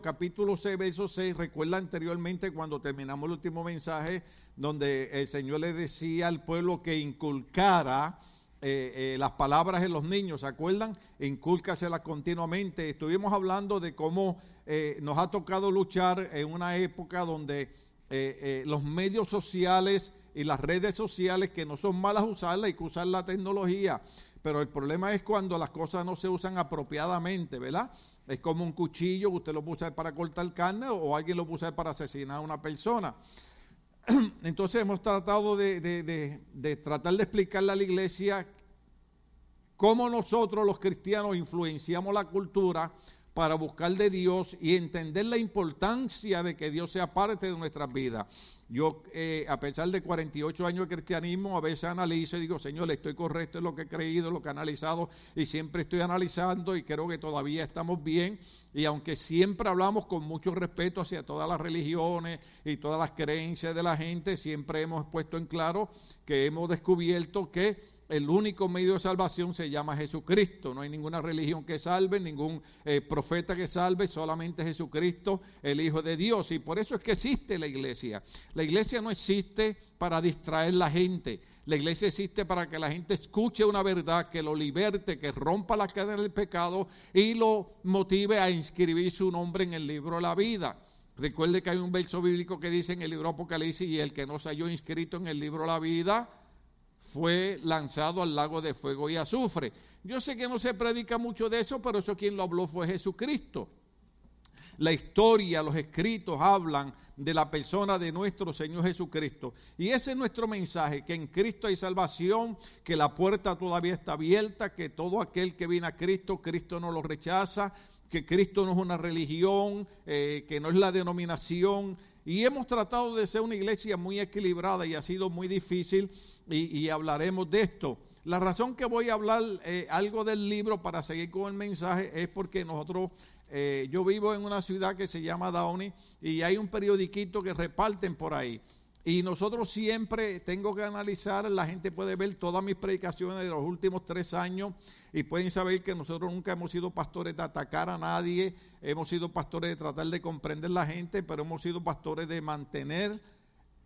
Capítulo 6, verso 6, recuerda anteriormente cuando terminamos el último mensaje, donde el Señor le decía al pueblo que inculcara eh, eh, las palabras en los niños, ¿se acuerdan? Incúlcaselas continuamente. Estuvimos hablando de cómo eh, nos ha tocado luchar en una época donde los medios sociales y las redes sociales, que no son malas usarlas, hay que usar la tecnología, pero el problema es cuando las cosas no se usan apropiadamente, ¿verdad? Es como un cuchillo, usted lo puede usar para cortar carne o alguien lo puede usar para asesinar a una persona. Entonces hemos tratado de, tratar de explicarle a la iglesia cómo nosotros los cristianos influenciamos la cultura para buscar de Dios y entender la importancia de que Dios sea parte de nuestras vidas. Yo, eh, a pesar de 48 años de cristianismo, a veces analizo y digo, Señor, estoy correcto en lo que he creído, lo que he analizado, y siempre estoy analizando y creo que todavía estamos bien. Y aunque siempre hablamos con mucho respeto hacia todas las religiones y todas las creencias de la gente, siempre hemos puesto en claro que hemos descubierto que el único medio de salvación se llama Jesucristo. No hay ninguna religión que salve, ningún eh, profeta que salve, solamente Jesucristo, el Hijo de Dios. Y por eso es que existe la iglesia. La iglesia no existe para distraer la gente. La iglesia existe para que la gente escuche una verdad, que lo liberte, que rompa la cadena del pecado y lo motive a inscribir su nombre en el libro de la vida. Recuerde que hay un verso bíblico que dice en el libro Apocalipsis, y el que no se halló inscrito en el libro de la vida, fue lanzado al lago de fuego y azufre. Yo sé que no se predica mucho de eso, pero eso quien lo habló fue Jesucristo. La historia, los escritos hablan de la persona de nuestro Señor Jesucristo. Y ese es nuestro mensaje, que en Cristo hay salvación, que la puerta todavía está abierta, que todo aquel que viene a Cristo, Cristo no lo rechaza, que Cristo no es una religión, eh, que no es la denominación. Y hemos tratado de ser una iglesia muy equilibrada y ha sido muy difícil y, hablaremos de esto. La razón que voy a hablar eh, algo del libro para seguir con el mensaje es porque nosotros, eh, yo vivo en una ciudad que se llama Downey y hay un periodiquito que reparten por ahí. Y nosotros siempre tengo que analizar, la gente puede ver todas mis predicaciones de los últimos tres años y pueden saber que nosotros nunca hemos sido pastores de atacar a nadie, hemos sido pastores de tratar de comprender la gente, pero hemos sido pastores de mantener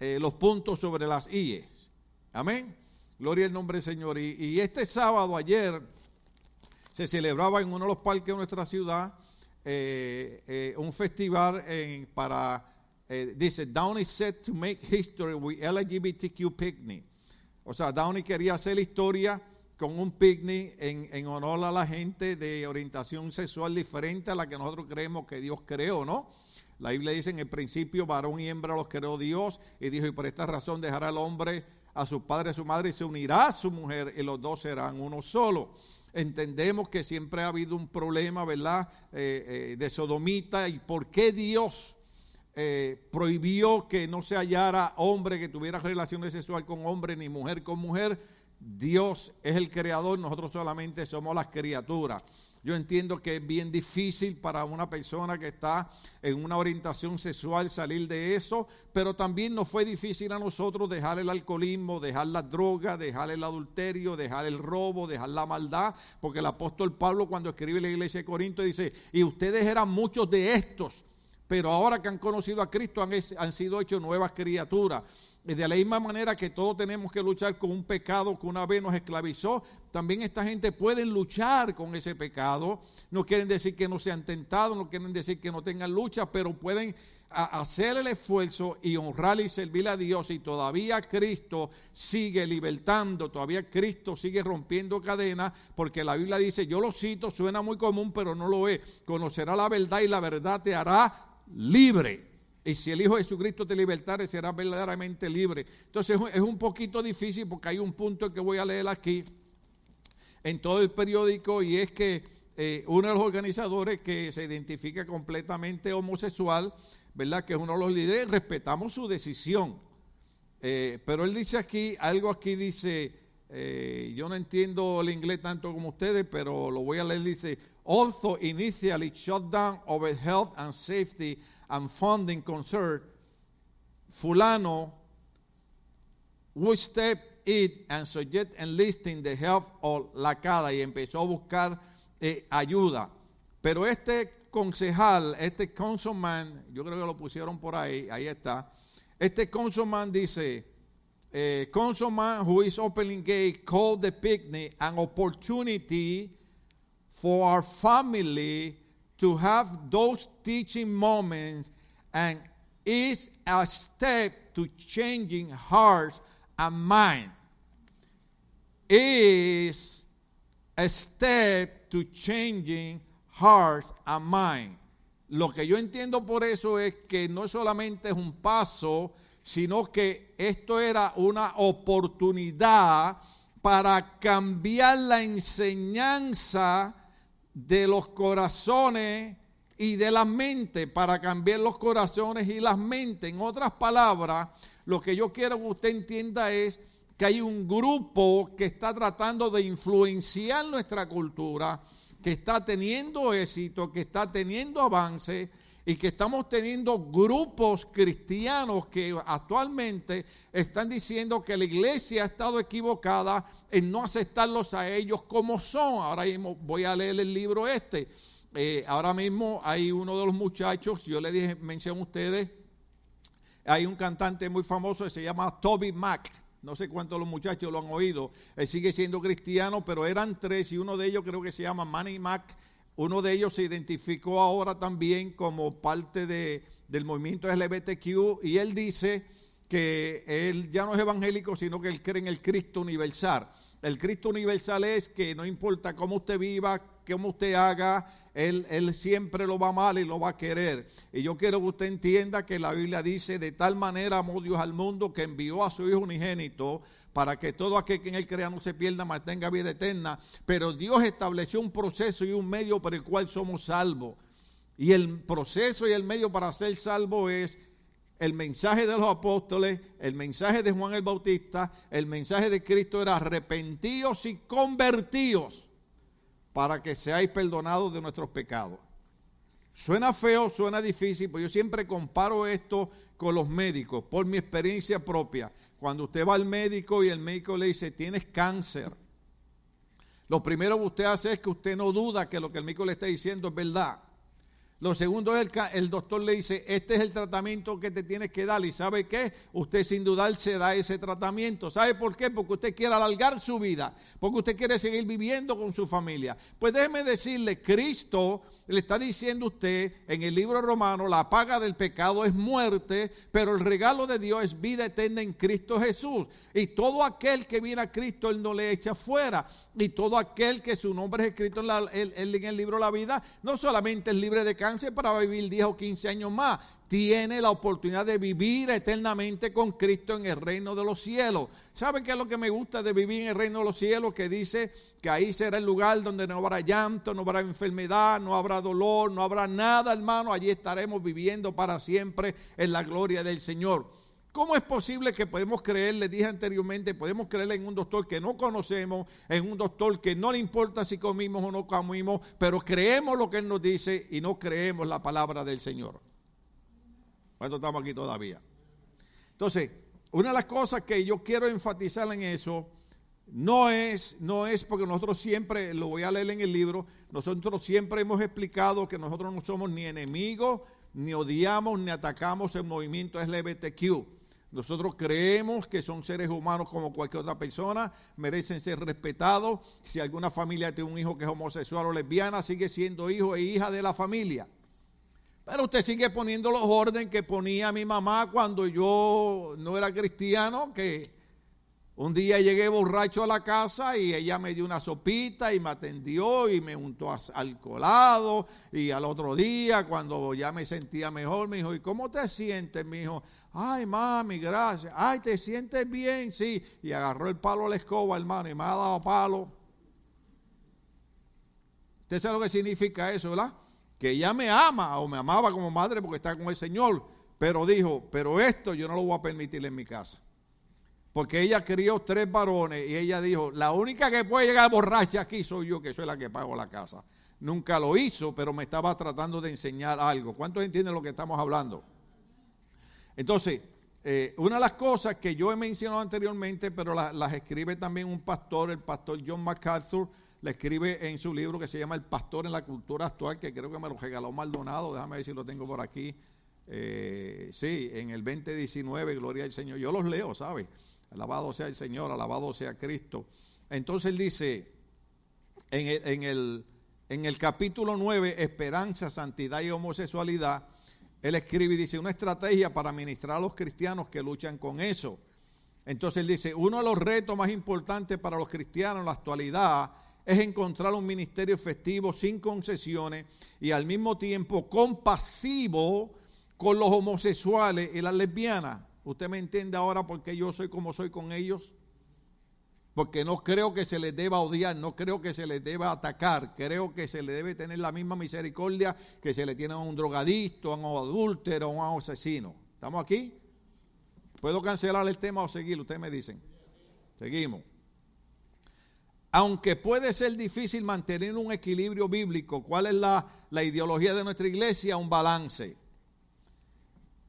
eh, los puntos sobre las IES. Amén. Gloria al nombre del Señor. Y, este sábado, ayer, se celebraba en uno de los parques de nuestra ciudad eh, eh, un festival para, eh, dice, Downey set to make history with LGBTQ picnic. O sea, Downey quería hacer historia con un picnic en, en, honor a la gente de orientación sexual diferente a la que nosotros creemos que Dios creó, ¿no? La Biblia dice en el principio, varón y hembra los creó Dios, y dijo, y por esta razón dejará al hombre a su padre a su madre y se unirá a su mujer y los dos serán uno solo. Entendemos que siempre ha habido un problema, ¿verdad?, eh, eh, de sodomita y por qué Dios eh, prohibió que no se hallara hombre que tuviera relaciones sexuales con hombre ni mujer con mujer. Dios es el creador, nosotros solamente somos las criaturas. Yo entiendo que es bien difícil para una persona que está en una orientación sexual salir de eso, pero también nos fue difícil a nosotros dejar el alcoholismo, dejar la droga, dejar el adulterio, dejar el robo, dejar la maldad, porque el apóstol Pablo cuando escribe la iglesia de Corinto dice, y ustedes eran muchos de estos, pero ahora que han conocido a Cristo han, han sido hechos nuevas criaturas. De la misma manera que todos tenemos que luchar con un pecado que una vez nos esclavizó, también esta gente puede luchar con ese pecado. No quieren decir que no sean tentados, no quieren decir que no tengan lucha, pero pueden hacer el esfuerzo y honrar y servir a Dios y todavía Cristo sigue libertando, todavía Cristo sigue rompiendo cadenas, porque la Biblia dice, yo lo cito, suena muy común, pero no lo es, conocerá la verdad y la verdad te hará libre. Y si el Hijo de Jesucristo te libertare, serás verdaderamente libre. Entonces es un poquito difícil porque hay un punto que voy a leer aquí en todo el periódico y es que eh, uno de los organizadores que se identifica completamente homosexual, ¿verdad? Que es uno de los líderes, respetamos su decisión. Eh, pero él dice aquí, algo aquí dice, eh, yo no entiendo el inglés tanto como ustedes, pero lo voy a leer, dice, also initially shut down over health and safety and funding concern, fulano would step it and suggest enlisting the help of la CADA y empezó a buscar eh, ayuda. Pero este concejal, este councilman, yo creo que lo pusieron por ahí, ahí está. Este councilman dice, eh, councilman who is openly gay called the picnic an opportunity for our family to have those teaching moments and is a step to changing hearts and mind. Is a step to changing hearts and mind. Lo que yo entiendo por eso es que no solamente es un paso, sino que esto era una oportunidad para cambiar la enseñanza de los corazones y de la mente, para cambiar los corazones y las mentes. En otras palabras, lo que yo quiero que usted entienda es que hay un grupo que está tratando de influenciar nuestra cultura, que está teniendo éxito, que está teniendo avance y que estamos teniendo grupos cristianos que actualmente están diciendo que la iglesia ha estado equivocada en no aceptarlos a ellos como son. Ahora mismo voy a leer el libro este. Eh, ahora mismo hay uno de los muchachos, yo le dije, mencioné a ustedes, hay un cantante muy famoso que se llama Toby Mac. No sé cuántos los muchachos lo han oído. Él sigue siendo cristiano, pero eran tres y uno de ellos creo que se llama Manny Mac uno de ellos se identificó ahora también como parte de, del movimiento LGBTQ y él dice que él ya no es evangélico, sino que él cree en el Cristo universal. El Cristo universal es que no importa cómo usted viva, cómo usted haga, él, siempre lo va a amar y lo va a querer. Y yo quiero que usted entienda que la Biblia dice, de tal manera amó Dios al mundo que envió a su Hijo unigénito para que todo aquel que en él crea no se pierda, mas tenga vida eterna. Pero Dios estableció un proceso y un medio por el cual somos salvos. Y el proceso y el medio para ser salvo es el mensaje de los apóstoles, el mensaje de Juan el Bautista, el mensaje de Cristo era arrepentidos y convertidos para que seáis perdonados de nuestros pecados. Suena feo, suena difícil, pero yo siempre comparo esto con los médicos, por mi experiencia propia. Cuando usted va al médico y el médico le dice, tienes cáncer, lo primero que usted hace es que usted no duda que lo que el médico le está diciendo es verdad. Lo segundo es el, el doctor le dice, este es el tratamiento que te tienes que dar. ¿Y sabe qué? Usted sin dudar se da ese tratamiento. ¿Sabe por qué? Porque usted quiere alargar su vida. Porque usted quiere seguir viviendo con su familia. Pues déjeme decirle, Cristo le está diciendo usted en el libro romano, la paga del pecado es muerte, pero el regalo de Dios es vida eterna en Cristo Jesús. Y todo aquel que viene a Cristo, Él no le echa fuera. Y todo aquel que su nombre es escrito en, en el libro de la vida, no solamente es libre de cáncer para vivir 10 o 15 años más, tiene la oportunidad de vivir eternamente con Cristo en el reino de los cielos. ¿Saben qué es lo que me gusta de vivir en el reino de los cielos? Que dice que ahí será el lugar donde no habrá llanto, no habrá enfermedad, no habrá dolor, no habrá nada, hermano. Allí estaremos viviendo para siempre en la gloria del Señor. ¿Cómo es posible que podemos creer, le dije anteriormente, podemos creer en un doctor que no conocemos, en un doctor que no le importa si comimos o no comimos, pero creemos lo que Él nos dice y no creemos la palabra del Señor? ¿Cuánto estamos aquí todavía? Entonces, una de las cosas que yo quiero enfatizar en eso no es, no es porque nosotros siempre, lo voy a leer en el libro, nosotros siempre hemos explicado que nosotros no somos ni enemigos, ni odiamos, ni atacamos el movimiento LGBTQ. Nosotros creemos que son seres humanos como cualquier otra persona, merecen ser respetados. Si alguna familia tiene un hijo que es homosexual o lesbiana, sigue siendo hijo e hija de la familia. Pero usted sigue poniendo los órdenes que ponía mi mamá cuando yo no era cristiano, que un día llegué borracho a la casa y ella me dio una sopita y me atendió y me untó alcoholado. Y al otro día, cuando ya me sentía mejor, me dijo, ¿y cómo te sientes, mi hijo? Ay, mami, gracias. Ay, ¿te sientes bien? Sí. Y agarró el palo a la escoba, hermano, y me ha dado palo. ¿Usted sabe lo que significa eso, verdad? Que ella me ama o me amaba como madre porque está con el Señor, pero dijo, pero esto yo no lo voy a permitir en mi casa. Porque ella crió tres varones y ella dijo, la única que puede llegar borracha aquí soy yo, que soy la que pago la casa. Nunca lo hizo, pero me estaba tratando de enseñar algo. ¿Cuántos entienden lo que estamos hablando? Entonces, eh, una de las cosas que yo he mencionado anteriormente, pero las escribe también un pastor, el pastor John MacArthur, la escribe en su libro que se llama El Pastor en la Cultura Actual, que creo que me lo regaló Maldonado, déjame ver si lo tengo por aquí. Eh, sí, en el 2019, Gloria al Señor. Yo los leo, ¿sabe? Alabado sea el Señor, alabado sea Cristo. Entonces él dice, en el, en el, en el capítulo 9, Esperanza, Santidad y Homosexualidad, él escribe y dice, una estrategia para ministrar a los cristianos que luchan con eso. Entonces él dice, uno de los retos más importantes para los cristianos en la actualidad es encontrar un ministerio efectivo sin concesiones y al mismo tiempo compasivo con los homosexuales y las lesbianas. ¿Usted me entiende ahora por qué yo soy como soy con ellos? Porque no creo que se les deba odiar, no creo que se les deba atacar, creo que se le debe tener la misma misericordia que se le tiene a un drogadicto, a un adúltero, a un asesino. ¿Estamos aquí? ¿Puedo cancelar el tema o seguir? Ustedes me dicen. Seguimos. Aunque puede ser difícil mantener un equilibrio bíblico, ¿cuál es la, la ideología de nuestra iglesia? Un balance.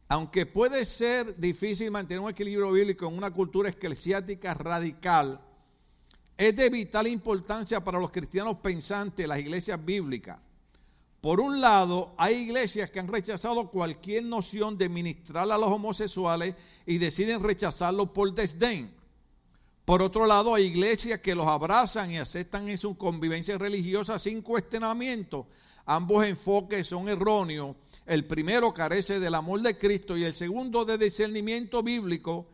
Aunque puede ser difícil mantener un equilibrio bíblico en una cultura eclesiástica radical, es de vital importancia para los cristianos pensantes, las iglesias bíblicas. Por un lado, hay iglesias que han rechazado cualquier noción de ministrar a los homosexuales y deciden rechazarlo por desdén. Por otro lado, hay iglesias que los abrazan y aceptan en su convivencia religiosa sin cuestionamiento. Ambos enfoques son erróneos. El primero carece del amor de Cristo y el segundo de discernimiento bíblico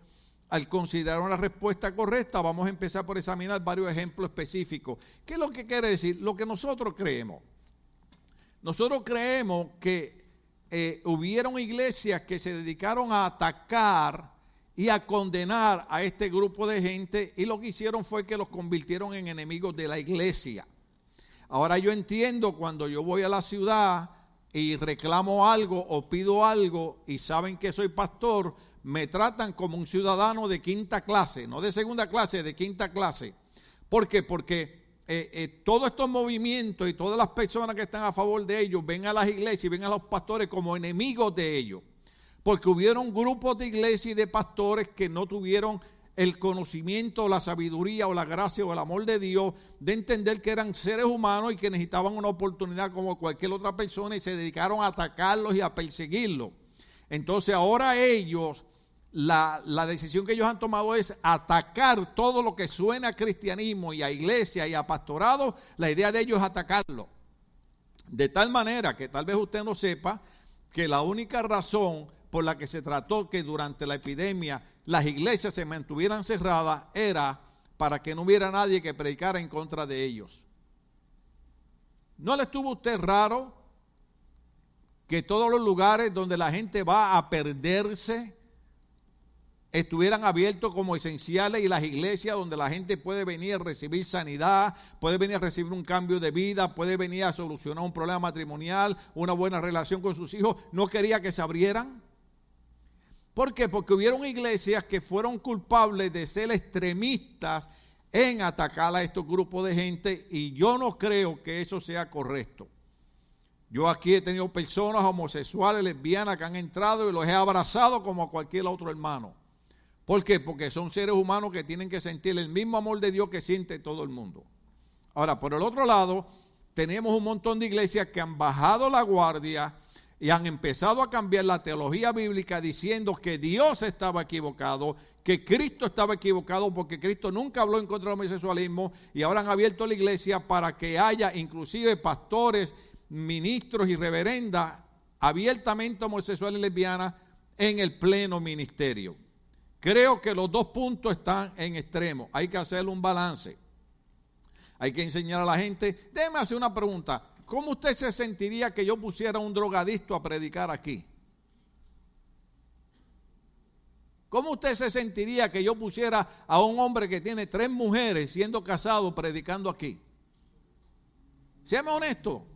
al considerar una respuesta correcta, vamos a empezar por examinar varios ejemplos específicos. ¿Qué es lo que quiere decir? Lo que nosotros creemos. Nosotros creemos que eh, hubieron iglesias que se dedicaron a atacar y a condenar a este grupo de gente y lo que hicieron fue que los convirtieron en enemigos de la iglesia. Ahora yo entiendo cuando yo voy a la ciudad y reclamo algo o pido algo y saben que soy pastor, me tratan como un ciudadano de quinta clase, no de segunda clase, de quinta clase. ¿Por qué? Porque eh, eh, todos estos movimientos y todas las personas que están a favor de ellos ven a las iglesias y ven a los pastores como enemigos de ellos. Porque hubieron grupos de iglesias y de pastores que no tuvieron el conocimiento, la sabiduría o la gracia o el amor de Dios de entender que eran seres humanos y que necesitaban una oportunidad como cualquier otra persona y se dedicaron a atacarlos y a perseguirlos. Entonces ahora ellos la, decisión que ellos han tomado es atacar todo lo que suena a cristianismo y a iglesia y a pastorado. La idea de ellos es atacarlo. De tal manera que tal vez usted no sepa que la única razón por la que se trató que durante la epidemia las iglesias se mantuvieran cerradas era para que no hubiera nadie que predicara en contra de ellos. ¿No le estuvo usted raro que todos los lugares donde la gente va a perderse, estuvieran abiertos como esenciales y las iglesias donde la gente puede venir a recibir sanidad, puede venir a recibir un cambio de vida, puede venir a solucionar un problema matrimonial, una buena relación con sus hijos, no quería que se abrieran. ¿Por qué? Porque hubieron iglesias que fueron culpables de ser extremistas en atacar a estos grupos de gente y yo no creo que eso sea correcto. Yo aquí he tenido personas homosexuales, lesbianas que han entrado y los he abrazado como a cualquier otro hermano. ¿Por qué? Porque son seres humanos que tienen que sentir el mismo amor de Dios que siente todo el mundo. Ahora, por el otro lado, tenemos un montón de iglesias que han bajado la guardia y han empezado a cambiar la teología bíblica diciendo que Dios estaba equivocado, que Cristo estaba equivocado porque Cristo nunca habló en contra del homosexualismo y ahora han abierto la iglesia para que haya inclusive pastores, ministros y reverendas abiertamente homosexuales y lesbianas en el pleno ministerio. Creo que los dos puntos están en extremo. Hay que hacer un balance. Hay que enseñar a la gente. Déjeme hacer una pregunta. ¿Cómo usted se sentiría que yo pusiera un drogadicto a predicar aquí? ¿Cómo usted se sentiría que yo pusiera a un hombre que tiene tres mujeres siendo casado predicando aquí? Séame honesto.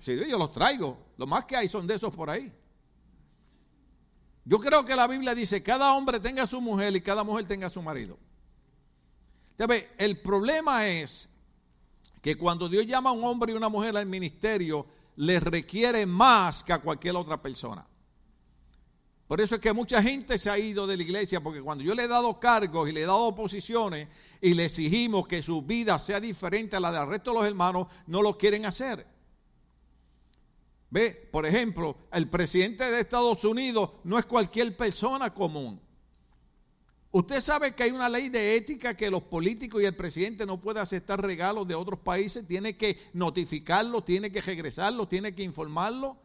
Si yo los traigo, lo más que hay son de esos por ahí. Yo creo que la Biblia dice, cada hombre tenga su mujer y cada mujer tenga su marido. El problema es que cuando Dios llama a un hombre y una mujer al ministerio, le requiere más que a cualquier otra persona. Por eso es que mucha gente se ha ido de la iglesia, porque cuando yo le he dado cargos y le he dado posiciones y le exigimos que su vida sea diferente a la del resto de los hermanos, no lo quieren hacer. Ve, por ejemplo, el presidente de Estados Unidos no es cualquier persona común. Usted sabe que hay una ley de ética que los políticos y el presidente no puede aceptar regalos de otros países, tiene que notificarlo, tiene que regresarlo, tiene que informarlo.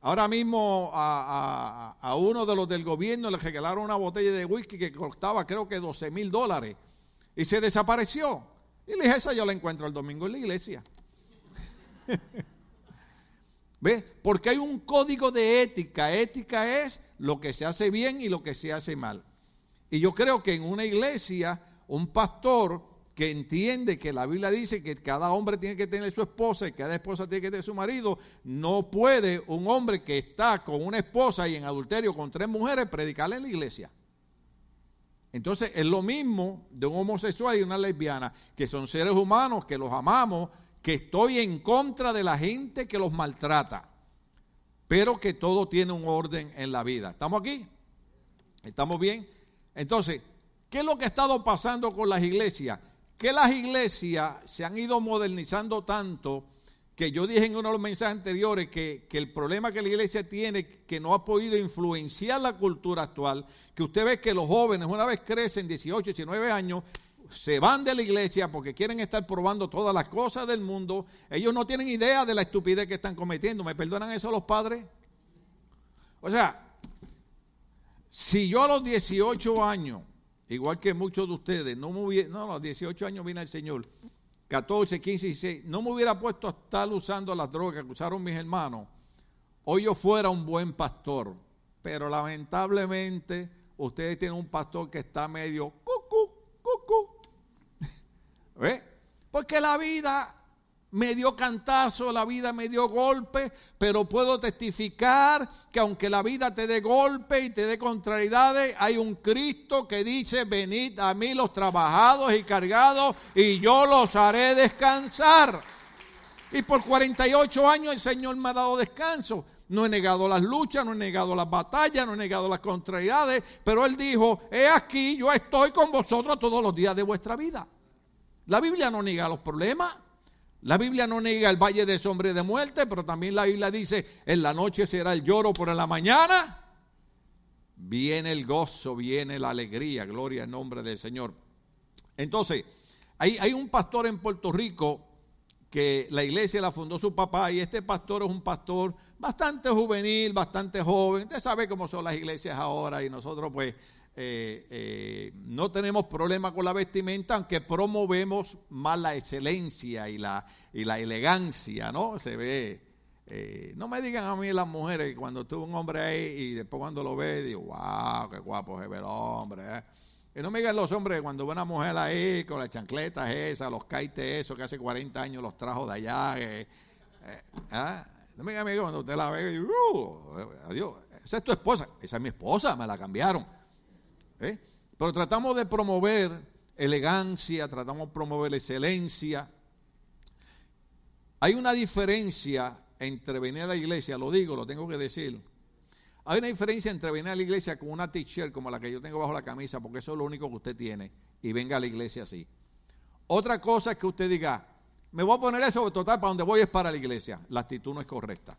Ahora mismo a, uno de los del gobierno le regalaron una botella de whisky que costaba creo que 12 mil dólares y se desapareció. Y le dije, esa yo la encuentro el domingo en la iglesia. ¿Ve? Porque hay un código de ética. Ética es lo que se hace bien y lo que se hace mal. Y yo creo que en una iglesia, un pastor que entiende que la Biblia dice que cada hombre tiene que tener su esposa y cada esposa tiene que tener su marido, no puede un hombre que está con una esposa y en adulterio con tres mujeres predicarle en la iglesia. Entonces es lo mismo de un homosexual y una lesbiana, que son seres humanos, que los amamos, que estoy en contra de la gente que los maltrata, pero que todo tiene un orden en la vida. ¿Estamos aquí? ¿Estamos bien? Entonces, ¿qué es lo que ha estado pasando con las iglesias? que las iglesias se han ido modernizando tanto que yo dije en uno de los mensajes anteriores que, el problema que la iglesia tiene, que no ha podido influenciar la cultura actual, que usted ve que los jóvenes una vez crecen 18, 19 años, se van de la iglesia porque quieren estar probando todas las cosas del mundo, ellos no tienen idea de la estupidez que están cometiendo. ¿Me perdonan eso los padres? O sea, si yo a los 18 años igual que muchos de ustedes, no me hubiera, no, a los 18 años vine al Señor, 14, 15, 16, no me hubiera puesto a estar usando las drogas que usaron mis hermanos, hoy yo fuera un buen pastor. Pero lamentablemente ustedes tienen un pastor que está medio cucu, cucu. ¿Ve? Porque la vida me dio cantazo, la vida me dio golpe, pero puedo testificar que aunque la vida te dé golpe y te dé contrariedades, hay un Cristo que dice, venid a mí los trabajados y cargados y yo los haré descansar. Y por 48 años el Señor me ha dado descanso. No he negado las luchas, no he negado las batallas, no he negado las contrariedades, pero Él dijo, he aquí, yo estoy con vosotros todos los días de vuestra vida. La Biblia no niega los problemas. La Biblia no niega el valle de sombra de muerte, pero también la Biblia dice, en la noche será el lloro, por en la mañana viene el gozo, viene la alegría, gloria al nombre del Señor. Entonces, hay, hay un pastor en Puerto Rico que la iglesia la fundó su papá y este pastor es un pastor bastante juvenil, bastante joven. Usted sabe cómo son las iglesias ahora y nosotros pues eh, eh, no tenemos problema con la vestimenta, aunque promovemos más la excelencia y la, y la elegancia, ¿no? Se ve. Eh, no me digan a mí las mujeres cuando tuve un hombre ahí y después cuando lo ve, digo, wow, qué guapo es ver hombre. Y no me digan los hombres cuando ve una mujer ahí con las chancletas esas, los caites esos que hace 40 años los trajo de allá. ¿ah? No me digan a mí cuando usted la ve, y, uh, adiós, esa es tu esposa, esa es mi esposa, me la cambiaron. ¿Eh? Pero tratamos de promover elegancia, tratamos de promover excelencia. Hay una diferencia entre venir a la iglesia, lo digo, lo tengo que decir. Hay una diferencia entre venir a la iglesia con una t-shirt como la que yo tengo bajo la camisa, porque eso es lo único que usted tiene, y venga a la iglesia así. Otra cosa es que usted diga, me voy a poner eso, total, para donde voy es para la iglesia. La actitud no es correcta.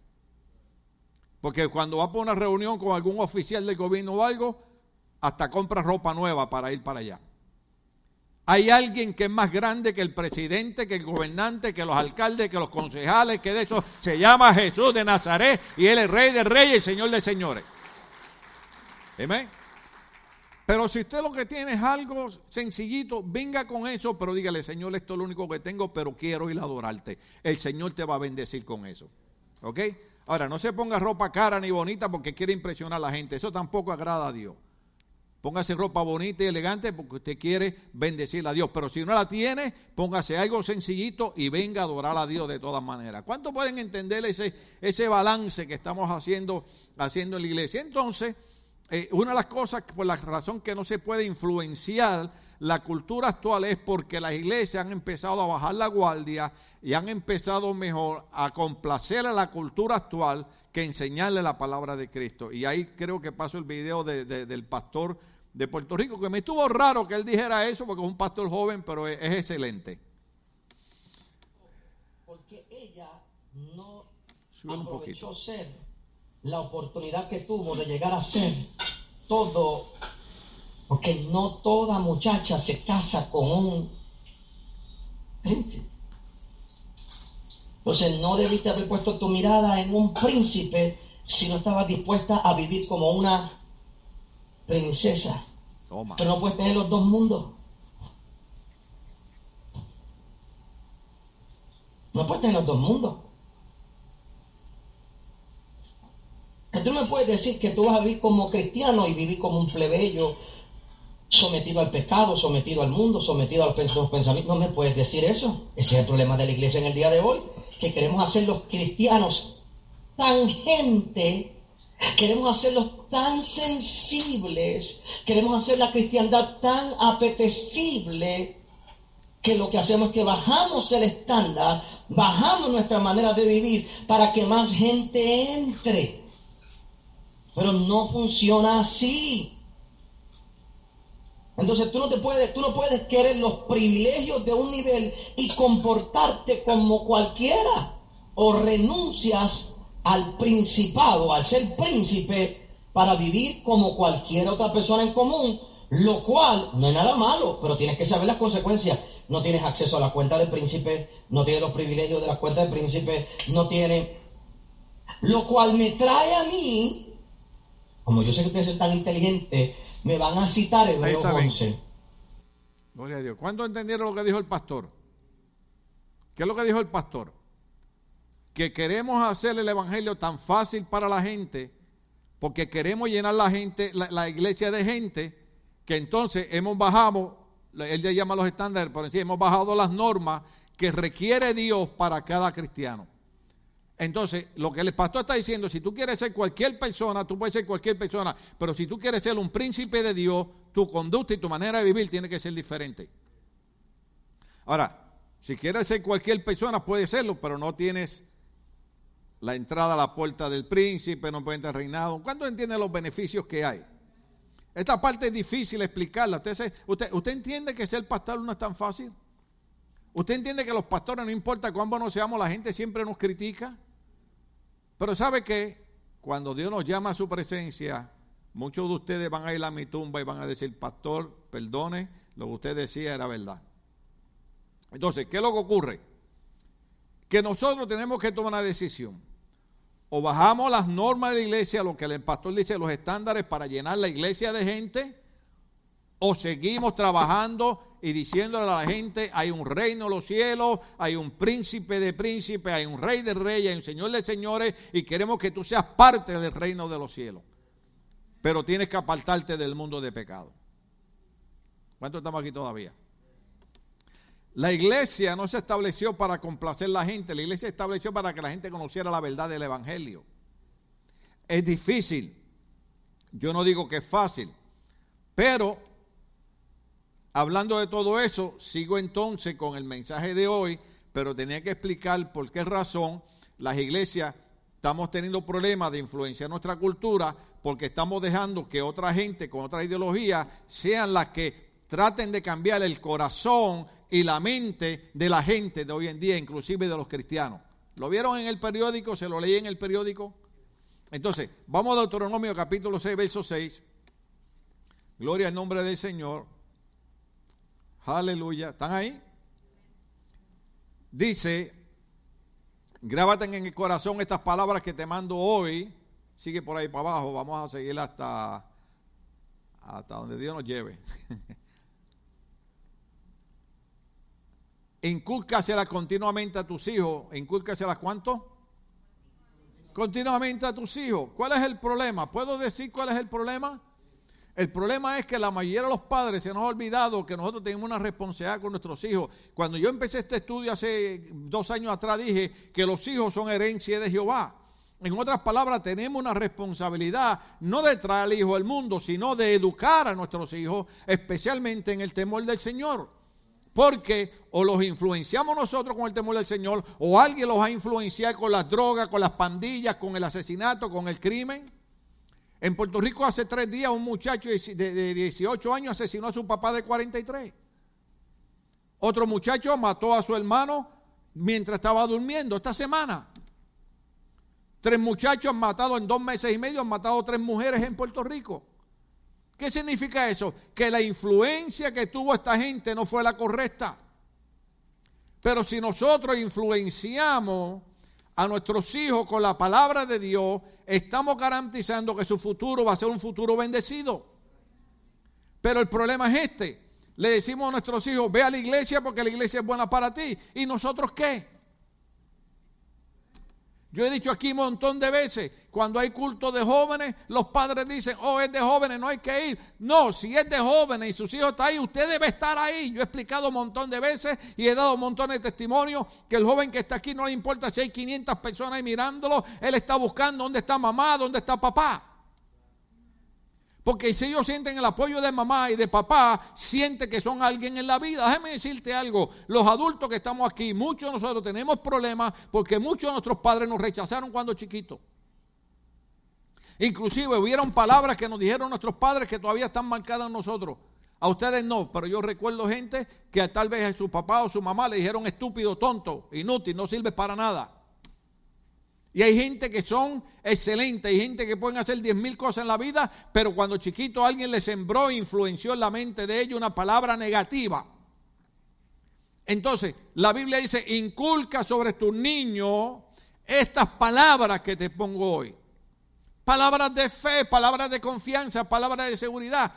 Porque cuando va a una reunión con algún oficial del gobierno o algo, hasta compra ropa nueva para ir para allá. Hay alguien que es más grande que el presidente, que el gobernante, que los alcaldes, que los concejales, que de eso se llama Jesús de Nazaret y él es rey de reyes y señor de señores. Amén. Pero si usted lo que tiene es algo sencillito, venga con eso, pero dígale, Señor, esto es lo único que tengo, pero quiero ir a adorarte. El Señor te va a bendecir con eso. ¿Ok? Ahora, no se ponga ropa cara ni bonita porque quiere impresionar a la gente. Eso tampoco agrada a Dios. Póngase ropa bonita y elegante porque usted quiere bendecir a Dios. Pero si no la tiene, póngase algo sencillito y venga a adorar a Dios de todas maneras. ¿Cuánto pueden entender ese, ese balance que estamos haciendo, haciendo en la iglesia? Entonces, eh, una de las cosas por la razón que no se puede influenciar la cultura actual es porque las iglesias han empezado a bajar la guardia y han empezado mejor a complacer a la cultura actual que enseñarle la palabra de Cristo. Y ahí creo que pasó el video del pastor de Puerto Rico, que me estuvo raro que él dijera eso porque es un pastor joven, pero es, excelente. Porque ella no aprovechó ser la oportunidad que tuvo de llegar a ser todo porque no toda muchacha se casa con un príncipe. Entonces no debiste haber puesto tu mirada en un príncipe si no estabas dispuesta a vivir como una princesa. Pero no puedes tener los dos mundos. No puedes tener los dos mundos. Tú no me puedes decir que tú vas a vivir como cristiano y vivir como un plebeyo sometido al pecado, sometido al mundo, sometido a los pensamientos. No me puedes decir eso. Ese es el problema de la iglesia en el día de hoy, que queremos hacer los cristianos tan gente, queremos hacerlos tan sensibles, queremos hacer la cristiandad tan apetecible, que lo que hacemos es que bajamos el estándar, bajamos nuestra manera de vivir para que más gente entre. Pero no funciona así. Entonces tú no te puedes, tú no puedes querer los privilegios de un nivel y comportarte como cualquiera. O renuncias al principado, al ser príncipe, para vivir como cualquier otra persona en común, lo cual no es nada malo, pero tienes que saber las consecuencias. No tienes acceso a la cuenta del príncipe, no tienes los privilegios de la cuenta del príncipe, no tienes... Lo cual me trae a mí, como yo sé que ustedes son tan inteligentes, me van a citar el 11. Gloria a Dios. ¿Cuántos entendieron lo que dijo el pastor? ¿Qué es lo que dijo el pastor? Que queremos hacer el evangelio tan fácil para la gente, porque queremos llenar la gente, la, iglesia de gente, que entonces hemos bajado, él ya llama los estándares, por encima, hemos bajado las normas que requiere Dios para cada cristiano. Entonces, lo que el pastor está diciendo, si tú quieres ser cualquier persona, tú puedes ser cualquier persona, pero si tú quieres ser un príncipe de Dios, tu conducta y tu manera de vivir tiene que ser diferente. Ahora, si quieres ser cualquier persona, puedes serlo, pero no tienes la entrada a la puerta del príncipe, no puedes entrar reinado. ¿Cuánto entiende los beneficios que hay? Esta parte es difícil explicarla. Usted, usted, usted entiende que ser pastor no es tan fácil. Usted entiende que los pastores, no importa cuán buenos seamos, la gente siempre nos critica. Pero sabe que cuando Dios nos llama a su presencia, muchos de ustedes van a ir a mi tumba y van a decir, pastor, perdone, lo que usted decía era verdad. Entonces, ¿qué es lo que ocurre? Que nosotros tenemos que tomar una decisión. O bajamos las normas de la iglesia, lo que el pastor dice, los estándares para llenar la iglesia de gente, o seguimos trabajando y diciéndole a la gente, hay un reino de los cielos, hay un príncipe de príncipes, hay un rey de reyes, hay un señor de señores, y queremos que tú seas parte del reino de los cielos. Pero tienes que apartarte del mundo de pecado. ¿Cuántos estamos aquí todavía? La iglesia no se estableció para complacer a la gente, la iglesia se estableció para que la gente conociera la verdad del Evangelio. Es difícil, yo no digo que es fácil, pero Hablando de todo eso, sigo entonces con el mensaje de hoy, pero tenía que explicar por qué razón las iglesias estamos teniendo problemas de influenciar nuestra cultura porque estamos dejando que otra gente con otra ideología sean las que traten de cambiar el corazón y la mente de la gente de hoy en día, inclusive de los cristianos. ¿Lo vieron en el periódico? ¿Se lo leí en el periódico? Entonces, vamos a Deuteronomio capítulo 6, verso 6. Gloria al nombre del Señor. Aleluya. ¿Están ahí? Dice, grábate en el corazón estas palabras que te mando hoy. Sigue por ahí para abajo. Vamos a seguir hasta, hasta donde Dios nos lleve. Incúlcaselas continuamente a tus hijos. Incúlcaselas cuánto? Continuamente a tus hijos. ¿Cuál es el problema? ¿Puedo decir cuál es el problema? El problema es que la mayoría de los padres se nos ha olvidado que nosotros tenemos una responsabilidad con nuestros hijos. Cuando yo empecé este estudio hace dos años atrás dije que los hijos son herencia de Jehová. En otras palabras, tenemos una responsabilidad no de traer al hijo al mundo, sino de educar a nuestros hijos, especialmente en el temor del Señor. Porque o los influenciamos nosotros con el temor del Señor, o alguien los ha influenciado con las drogas, con las pandillas, con el asesinato, con el crimen. En Puerto Rico hace tres días un muchacho de 18 años asesinó a su papá de 43. Otro muchacho mató a su hermano mientras estaba durmiendo esta semana. Tres muchachos han matado en dos meses y medio, han matado tres mujeres en Puerto Rico. ¿Qué significa eso? Que la influencia que tuvo esta gente no fue la correcta. Pero si nosotros influenciamos a nuestros hijos con la palabra de Dios, estamos garantizando que su futuro va a ser un futuro bendecido. Pero el problema es este. Le decimos a nuestros hijos, ve a la iglesia porque la iglesia es buena para ti. ¿Y nosotros qué? Yo he dicho aquí un montón de veces, cuando hay culto de jóvenes, los padres dicen, oh, es de jóvenes, no hay que ir. No, si es de jóvenes y sus hijos están ahí, usted debe estar ahí. Yo he explicado un montón de veces y he dado un montón de testimonios que el joven que está aquí no le importa si hay 500 personas ahí mirándolo, él está buscando dónde está mamá, dónde está papá. Porque si ellos sienten el apoyo de mamá y de papá, sienten que son alguien en la vida. Déjame decirte algo, los adultos que estamos aquí, muchos de nosotros tenemos problemas porque muchos de nuestros padres nos rechazaron cuando chiquitos. Inclusive hubieron palabras que nos dijeron nuestros padres que todavía están marcadas en nosotros. A ustedes no, pero yo recuerdo gente que tal vez a su papá o su mamá le dijeron estúpido, tonto, inútil, no sirve para nada. Y hay gente que son excelentes, hay gente que pueden hacer diez mil cosas en la vida, pero cuando chiquito alguien le sembró, influenció en la mente de ellos una palabra negativa. Entonces, la Biblia dice, inculca sobre tu niño estas palabras que te pongo hoy. Palabras de fe, palabras de confianza, palabras de seguridad.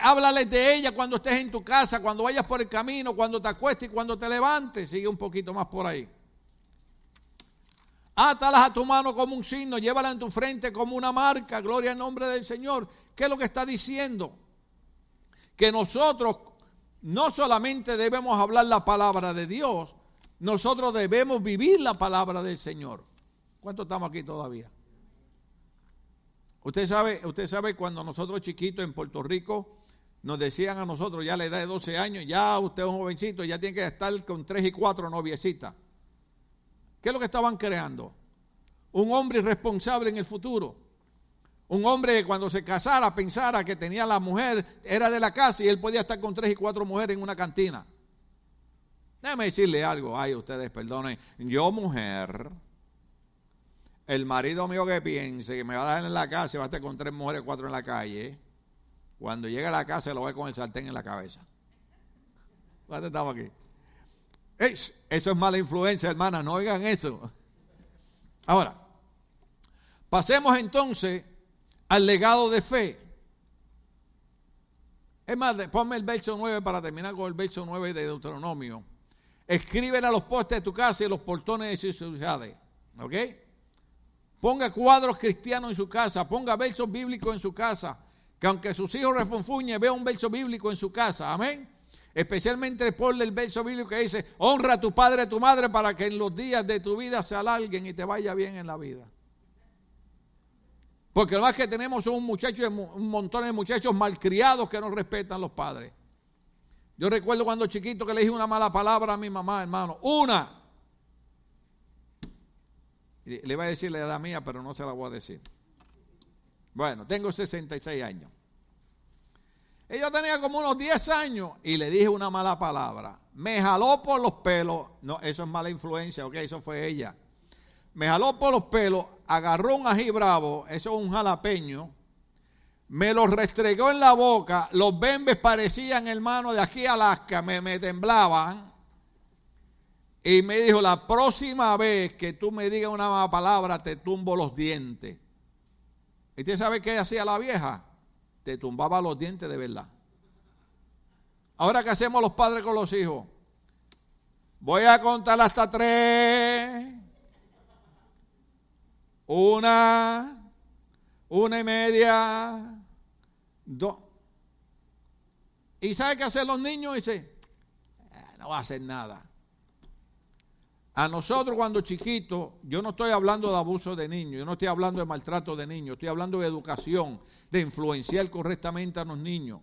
háblales de ella cuando estés en tu casa, cuando vayas por el camino, cuando te acuestes y cuando te levantes. Sigue un poquito más por ahí. Átalas a tu mano como un signo, llévala en tu frente como una marca, gloria al nombre del Señor. ¿Qué es lo que está diciendo? Que nosotros no solamente debemos hablar la palabra de Dios, nosotros debemos vivir la palabra del Señor. ¿Cuánto estamos aquí todavía? Usted sabe, usted sabe cuando nosotros chiquitos en Puerto Rico nos decían a nosotros ya a la edad de 12 años, ya usted es un jovencito, ya tiene que estar con tres y cuatro noviecitas. ¿Qué es lo que estaban creando? Un hombre irresponsable en el futuro. Un hombre que cuando se casara pensara que tenía la mujer, era de la casa y él podía estar con tres y cuatro mujeres en una cantina. Déjame decirle algo, ay, ustedes perdonen. Yo, mujer, el marido mío que piense que me va a dar en la casa y va a estar con tres mujeres, cuatro en la calle, cuando llegue a la casa lo ve con el sartén en la cabeza. ¿Cuánto estamos aquí? Eso es mala influencia, hermana, no oigan eso. Ahora, pasemos entonces al legado de fe. Es más, ponme el verso 9 para terminar con el verso 9 de Deuteronomio. Escriben a los postes de tu casa y los portones de sus ciudades. ¿Ok? Ponga cuadros cristianos en su casa, ponga versos bíblicos en su casa. Que aunque sus hijos refunfuñen, vea un verso bíblico en su casa. Amén. Especialmente ponle el verso bíblico que dice, honra a tu padre y a tu madre para que en los días de tu vida se alarguen y te vaya bien en la vida. Porque lo más que tenemos son un, muchacho, un montón de muchachos malcriados que no respetan los padres. Yo recuerdo cuando chiquito que le dije una mala palabra a mi mamá, hermano. Una. Le iba a decir la edad mía, pero no se la voy a decir. Bueno, tengo 66 años. Ella tenía como unos 10 años y le dije una mala palabra. Me jaló por los pelos. No, eso es mala influencia, ok, eso fue ella. Me jaló por los pelos, agarró un ají bravo, eso es un jalapeño. Me lo restregó en la boca. Los bembes parecían, hermano, de aquí a Alaska, me, me temblaban. Y me dijo, la próxima vez que tú me digas una mala palabra, te tumbo los dientes. ¿Y usted sabe qué hacía la vieja? Te tumbaba los dientes de verdad. Ahora, ¿qué hacemos los padres con los hijos? Voy a contar hasta tres. Una, una y media, dos. ¿Y sabe qué hacen los niños? Dice, ah, no va a hacer nada. A nosotros cuando chiquitos, yo no estoy hablando de abuso de niños, yo no estoy hablando de maltrato de niños, estoy hablando de educación, de influenciar correctamente a los niños.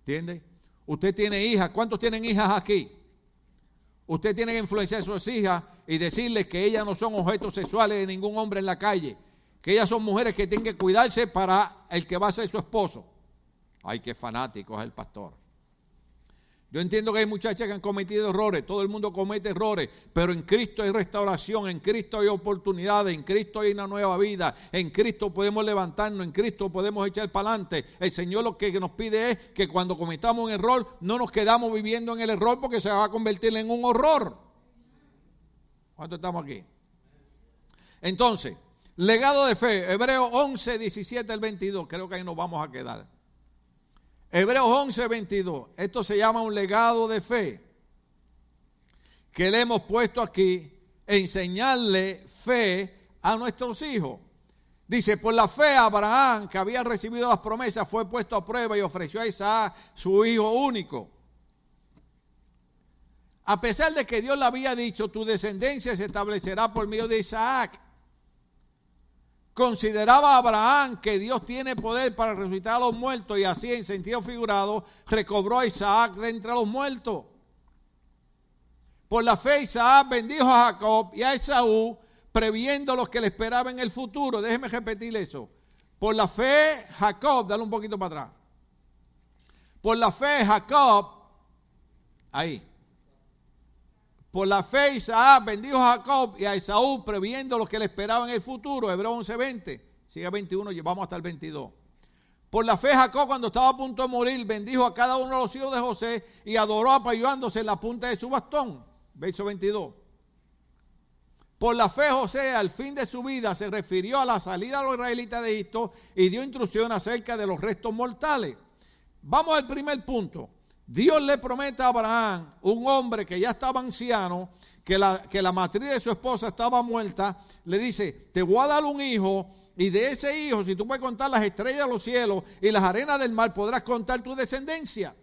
¿Entiende? Usted tiene hijas, ¿cuántos tienen hijas aquí? Usted tiene que influenciar a sus hijas y decirles que ellas no son objetos sexuales de ningún hombre en la calle, que ellas son mujeres que tienen que cuidarse para el que va a ser su esposo. Ay, qué fanático es el pastor. Yo entiendo que hay muchachas que han cometido errores, todo el mundo comete errores, pero en Cristo hay restauración, en Cristo hay oportunidades, en Cristo hay una nueva vida, en Cristo podemos levantarnos, en Cristo podemos echar para adelante. El Señor lo que nos pide es que cuando cometamos un error no nos quedamos viviendo en el error porque se va a convertir en un horror. ¿Cuánto estamos aquí? Entonces, legado de fe, Hebreos 11, 17 al 22, creo que ahí nos vamos a quedar. Hebreos 11, 22. Esto se llama un legado de fe que le hemos puesto aquí, enseñarle fe a nuestros hijos. Dice, por la fe Abraham, que había recibido las promesas, fue puesto a prueba y ofreció a Isaac su hijo único. A pesar de que Dios le había dicho, tu descendencia se establecerá por medio de Isaac. Consideraba Abraham que Dios tiene poder para resucitar a los muertos y así en sentido figurado recobró a Isaac de entre los muertos. Por la fe Isaac bendijo a Jacob y a Esaú previendo lo que le esperaba en el futuro. Déjeme repetir eso. Por la fe Jacob, dale un poquito para atrás. Por la fe Jacob, ahí. Por la fe Isaac bendijo a Jacob y a Esaú previendo lo que le esperaba en el futuro. Hebreos 11:20. Sigue 21, llevamos hasta el 22. Por la fe Jacob cuando estaba a punto de morir bendijo a cada uno de los hijos de José y adoró apoyándose en la punta de su bastón. Verso 22. Por la fe José al fin de su vida se refirió a la salida de los israelitas de Egipto y dio instrucción acerca de los restos mortales. Vamos al primer punto. Dios le promete a Abraham, un hombre que ya estaba anciano, que la, que la matriz de su esposa estaba muerta, le dice, te voy a dar un hijo y de ese hijo, si tú puedes contar las estrellas de los cielos y las arenas del mar, podrás contar tu descendencia.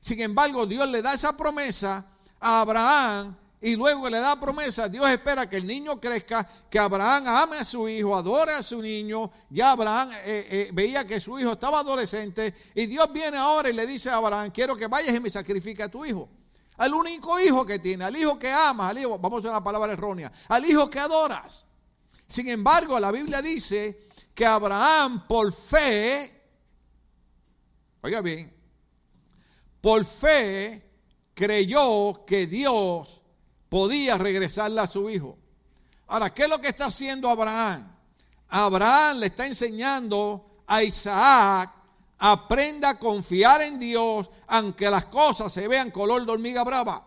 Sin embargo, Dios le da esa promesa a Abraham y luego le da promesa, Dios espera que el niño crezca, que Abraham ame a su hijo, adore a su niño. Ya Abraham eh, eh, veía que su hijo estaba adolescente y Dios viene ahora y le dice a Abraham, quiero que vayas y me sacrifique a tu hijo. Al único hijo que tiene, al hijo que amas, al hijo, vamos a una palabra errónea, al hijo que adoras. Sin embargo, la Biblia dice que Abraham por fe, oiga bien, por fe creyó que Dios podía regresarle a su hijo. Ahora, ¿qué es lo que está haciendo Abraham? Abraham le está enseñando a Isaac, aprenda a confiar en Dios, aunque las cosas se vean color de hormiga brava.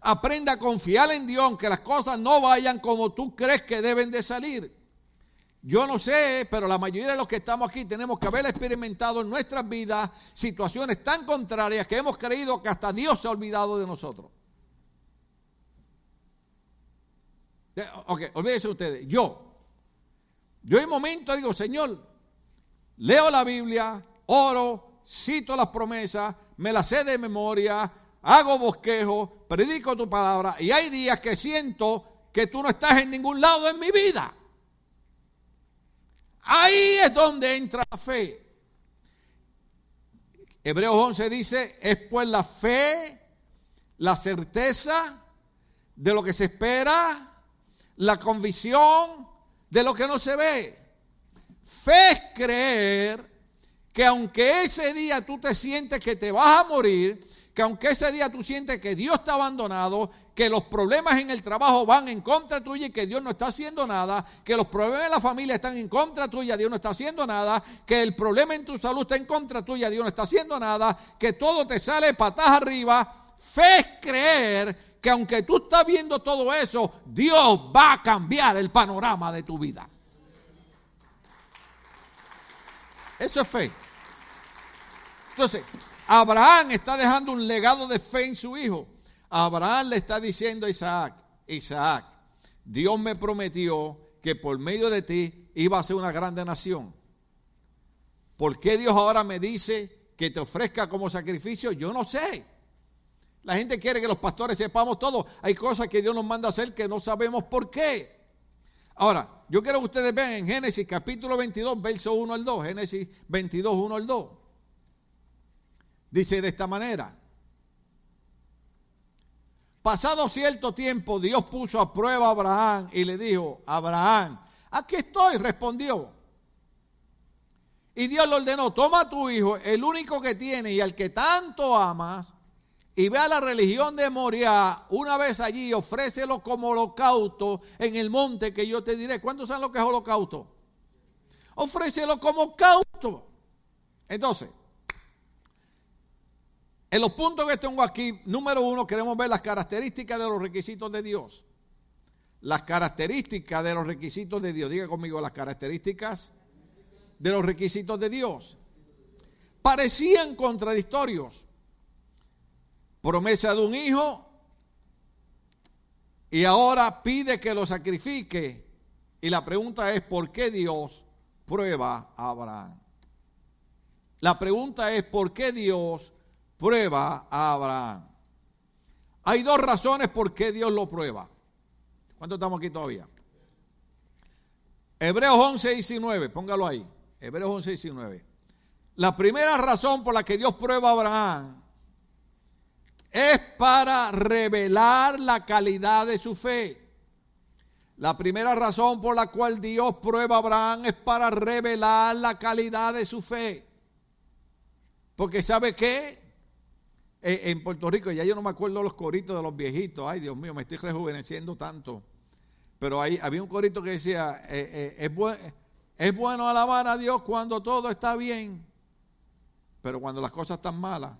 Aprenda a confiar en Dios, aunque las cosas no vayan como tú crees que deben de salir. Yo no sé, pero la mayoría de los que estamos aquí tenemos que haber experimentado en nuestras vidas situaciones tan contrarias que hemos creído que hasta Dios se ha olvidado de nosotros. Ok, olvídense ustedes. Yo, yo en momento digo, Señor, leo la Biblia, oro, cito las promesas, me las sé de memoria, hago bosquejo, predico tu palabra y hay días que siento que tú no estás en ningún lado en mi vida. Ahí es donde entra la fe. Hebreos 11 dice, es pues la fe, la certeza de lo que se espera la convicción de lo que no se ve. Fe es creer que aunque ese día tú te sientes que te vas a morir, que aunque ese día tú sientes que Dios está abandonado, que los problemas en el trabajo van en contra tuya y que Dios no está haciendo nada, que los problemas de la familia están en contra tuya, Dios no está haciendo nada, que el problema en tu salud está en contra tuya, Dios no está haciendo nada, que todo te sale patas arriba. Fe es creer que aunque tú estás viendo todo eso, Dios va a cambiar el panorama de tu vida. Eso es fe. Entonces, Abraham está dejando un legado de fe en su hijo. Abraham le está diciendo a Isaac, Isaac, Dios me prometió que por medio de ti iba a ser una grande nación. ¿Por qué Dios ahora me dice que te ofrezca como sacrificio? Yo no sé. La gente quiere que los pastores sepamos todo. Hay cosas que Dios nos manda hacer que no sabemos por qué. Ahora, yo quiero que ustedes vean en Génesis capítulo 22, verso 1 al 2. Génesis 22, 1 al 2. Dice de esta manera. Pasado cierto tiempo, Dios puso a prueba a Abraham y le dijo, Abraham, aquí estoy, respondió. Y Dios le ordenó, toma a tu hijo, el único que tiene y al que tanto amas, y ve a la religión de Moria, una vez allí, ofrécelo como holocausto en el monte que yo te diré. ¿Cuántos saben lo que es holocausto? Ofrécelo como holocausto. Entonces, en los puntos que tengo aquí, número uno, queremos ver las características de los requisitos de Dios. Las características de los requisitos de Dios. Diga conmigo las características de los requisitos de Dios. Parecían contradictorios promesa de un hijo y ahora pide que lo sacrifique. Y la pregunta es, ¿por qué Dios prueba a Abraham? La pregunta es, ¿por qué Dios prueba a Abraham? Hay dos razones por qué Dios lo prueba. ¿Cuánto estamos aquí todavía? Hebreos 11, 19, póngalo ahí. Hebreos 11, 19. La primera razón por la que Dios prueba a Abraham es para revelar la calidad de su fe. La primera razón por la cual Dios prueba a Abraham es para revelar la calidad de su fe. Porque ¿sabe qué? Eh, en Puerto Rico, ya yo no me acuerdo los coritos de los viejitos. Ay, Dios mío, me estoy rejuveneciendo tanto. Pero ahí había un corito que decía, eh, eh, es, es bueno alabar a Dios cuando todo está bien, pero cuando las cosas están malas,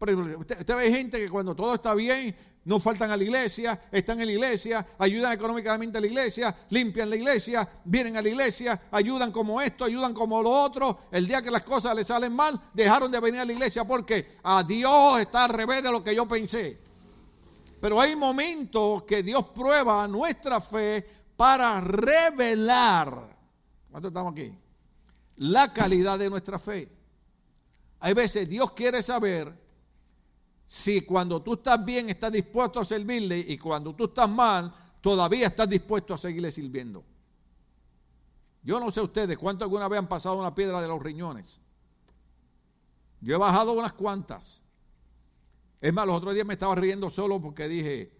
usted, ve gente que cuando todo está bien, no faltan a la iglesia, están en la iglesia, ayudan económicamente a la iglesia, limpian la iglesia, vienen a la iglesia, ayudan como esto, ayudan como lo otro. El día que las cosas les salen mal, dejaron de venir a la iglesia porque a Dios está al revés de lo que yo pensé. Pero hay momentos que Dios prueba nuestra fe para revelar, ¿cuánto estamos aquí? La calidad de nuestra fe. Hay veces Dios quiere saber si cuando tú estás bien estás dispuesto a servirle y cuando tú estás mal todavía estás dispuesto a seguirle sirviendo. Yo no sé ustedes cuánto alguna vez han pasado una piedra de los riñones. Yo he bajado unas cuantas. Es más, los otros días me estaba riendo solo porque dije,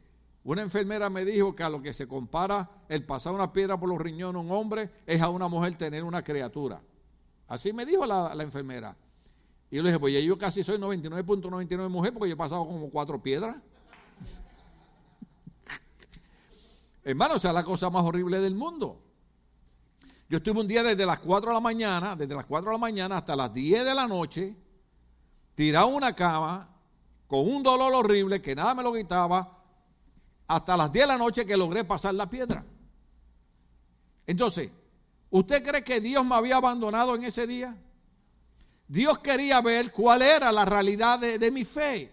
una enfermera me dijo que a lo que se compara el pasar una piedra por los riñones a un hombre es a una mujer tener una criatura. Así me dijo la, la enfermera. Y yo le dije, pues yo casi soy 99.99 mujer porque yo he pasado como cuatro piedras. Hermano, o sea, la cosa más horrible del mundo. Yo estuve un día desde las 4 de la mañana, desde las 4 de la mañana hasta las 10 de la noche, tirado en una cama, con un dolor horrible que nada me lo quitaba, hasta las 10 de la noche que logré pasar la piedra. Entonces, ¿usted cree que Dios me había abandonado en ese día? Dios quería ver cuál era la realidad de, mi fe.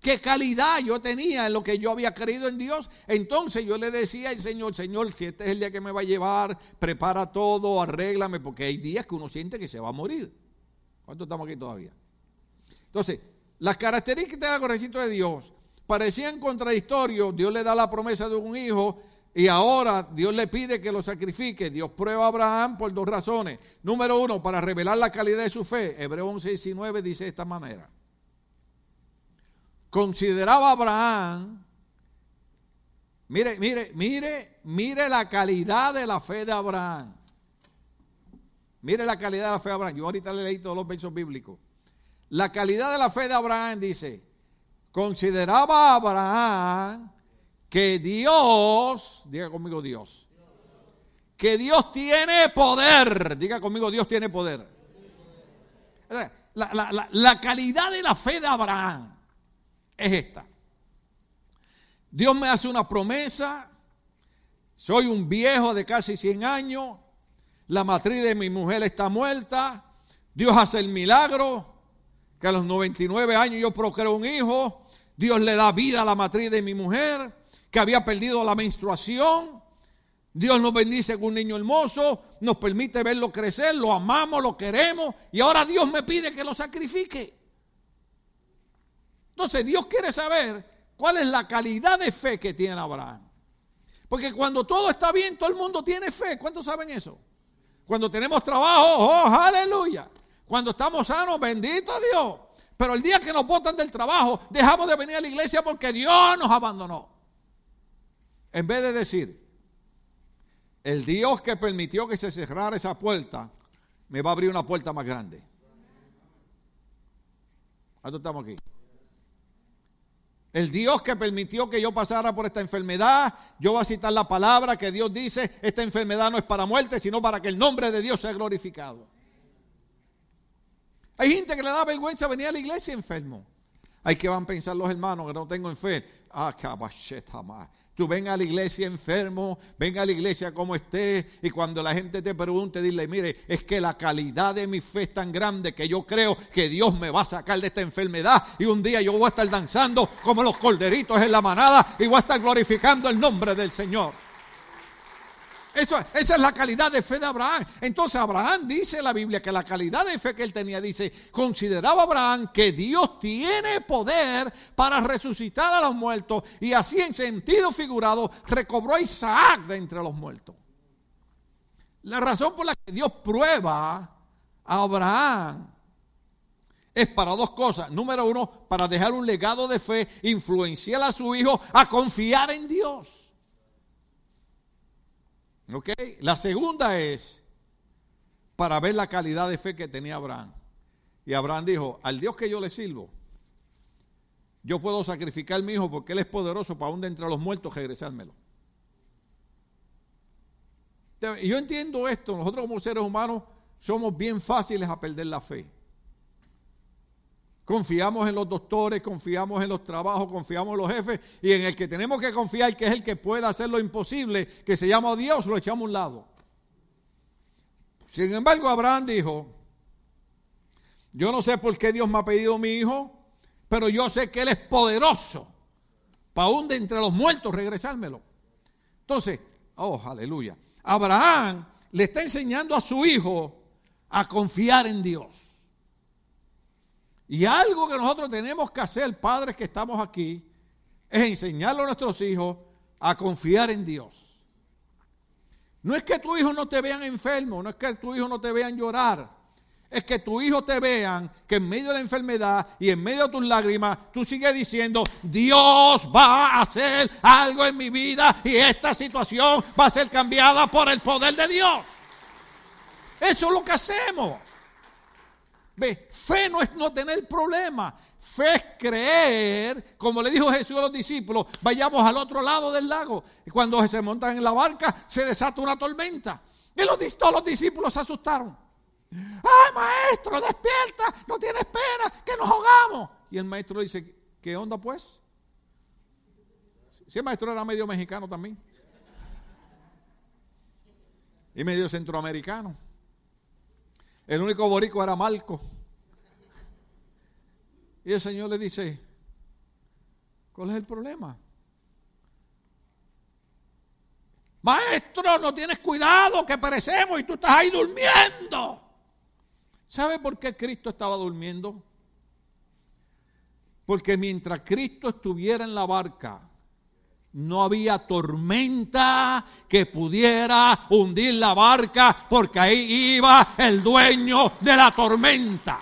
Qué calidad yo tenía en lo que yo había creído en Dios. Entonces yo le decía al Señor, Señor, si este es el día que me va a llevar, prepara todo, arréglame, porque hay días que uno siente que se va a morir. ¿Cuánto estamos aquí todavía? Entonces, las características del recinto de Dios parecían contradictorios. Dios le da la promesa de un hijo y ahora Dios le pide que lo sacrifique. Dios prueba a Abraham por dos razones. Número uno, para revelar la calidad de su fe. Hebreo 11, 19 dice de esta manera. Consideraba Abraham, mire, mire, mire, mire la calidad de la fe de Abraham. Mire la calidad de la fe de Abraham. Yo ahorita le leí todos los versos bíblicos. La calidad de la fe de Abraham dice, consideraba Abraham que Dios, diga conmigo Dios, que Dios tiene poder, diga conmigo Dios tiene poder. La, calidad de la fe de Abraham es esta. Dios me hace una promesa, soy un viejo de casi 100 años, la matriz de mi mujer está muerta, Dios hace el milagro, que a los 99 años yo procreo un hijo, Dios le da vida a la matriz de mi mujer, que había perdido la menstruación. Dios nos bendice con un niño hermoso, nos permite verlo crecer, lo amamos, lo queremos y ahora Dios me pide que lo sacrifique. Entonces Dios quiere saber cuál es la calidad de fe que tiene Abraham. Porque cuando todo está bien, todo el mundo tiene fe. ¿Cuántos saben eso? Cuando tenemos trabajo, oh, aleluya. Cuando estamos sanos, bendito Dios. Pero el día que nos botan del trabajo, dejamos de venir a la iglesia porque Dios nos abandonó. En vez de decir, el Dios que permitió que se cerrara esa puerta, me va a abrir una puerta más grande. ¿Cuántos estamos aquí? El Dios que permitió que yo pasara por esta enfermedad, yo voy a citar la palabra que Dios dice, esta enfermedad no es para muerte, sino para que el nombre de Dios sea glorificado. Hay gente que le da vergüenza venir a la iglesia enfermo. Hay que van a pensar los hermanos que no tengo fe. Ah, Tú a la iglesia enfermo, venga a la iglesia como esté, y cuando la gente te pregunte, dile, mire, es que la calidad de mi fe es tan grande que yo creo que Dios me va a sacar de esta enfermedad y un día yo voy a estar danzando como los corderitos en la manada y voy a estar glorificando el nombre del Señor. Eso, esa es la calidad de fe de Abraham. Entonces Abraham dice en la Biblia que la calidad de fe que él tenía, dice, consideraba Abraham que Dios tiene poder para resucitar a los muertos y así en sentido figurado recobró a Isaac de entre los muertos. La razón por la que Dios prueba a Abraham es para dos cosas. Número uno, para dejar un legado de fe, influenciar a su hijo a confiar en Dios. ¿Ok? La segunda es para ver la calidad de fe que tenía Abraham. Y Abraham dijo, al Dios que yo le sirvo, yo puedo sacrificar a mi hijo porque él es poderoso para aún de entre los muertos regresármelo. Yo entiendo esto, nosotros como seres humanos somos bien fáciles a perder la fe. Confiamos en los doctores, confiamos en los trabajos, confiamos en los jefes y en el que tenemos que confiar, que es el que puede hacer lo imposible, que se llama Dios, lo echamos a un lado. Sin embargo, Abraham dijo, yo no sé por qué Dios me ha pedido mi hijo, pero yo sé que Él es poderoso para aún de entre los muertos regresármelo. Entonces, oh, aleluya. Abraham le está enseñando a su hijo a confiar en Dios. Y algo que nosotros tenemos que hacer, padres que estamos aquí, es enseñarle a nuestros hijos a confiar en Dios. No es que tu hijo no te vean enfermo, no es que tu hijo no te vean llorar. Es que tu hijo te vean que en medio de la enfermedad y en medio de tus lágrimas, tú sigues diciendo, Dios va a hacer algo en mi vida y esta situación va a ser cambiada por el poder de Dios. Eso es lo que hacemos. Ve, fe no es no tener problema. Fe es creer, como le dijo Jesús a los discípulos, vayamos al otro lado del lago. Y cuando se montan en la barca, se desata una tormenta. Y los, todos los discípulos se asustaron. ¡Ay, maestro, despierta! No tienes pena, que nos ahogamos. Y el maestro dice, ¿qué onda pues? Si el maestro era medio mexicano también. Y medio centroamericano. El único borico era Marco. Y el Señor le dice, ¿cuál es el problema? Maestro, no tienes cuidado, que perecemos y tú estás ahí durmiendo. ¿Sabe por qué Cristo estaba durmiendo? Porque mientras Cristo estuviera en la barca, no había tormenta que pudiera hundir la barca porque ahí iba el dueño de la tormenta.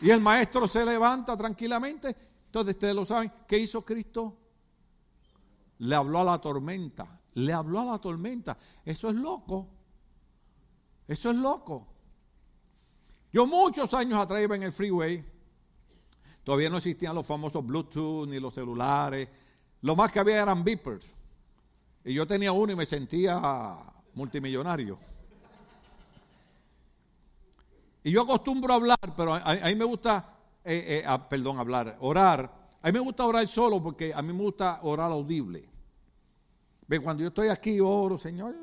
Y el maestro se levanta tranquilamente. Entonces ustedes lo saben. ¿Qué hizo Cristo? Le habló a la tormenta. Le habló a la tormenta. Eso es loco. Eso es loco. Yo muchos años atrás iba en el freeway Todavía no existían los famosos Bluetooth ni los celulares. Lo más que había eran beepers. Y yo tenía uno y me sentía multimillonario. Y yo acostumbro a hablar, pero a, mí me gusta, eh, eh, perdón, hablar, orar. A mí me gusta orar solo porque a mí me gusta orar audible. Ve, cuando yo estoy aquí oro, Señor.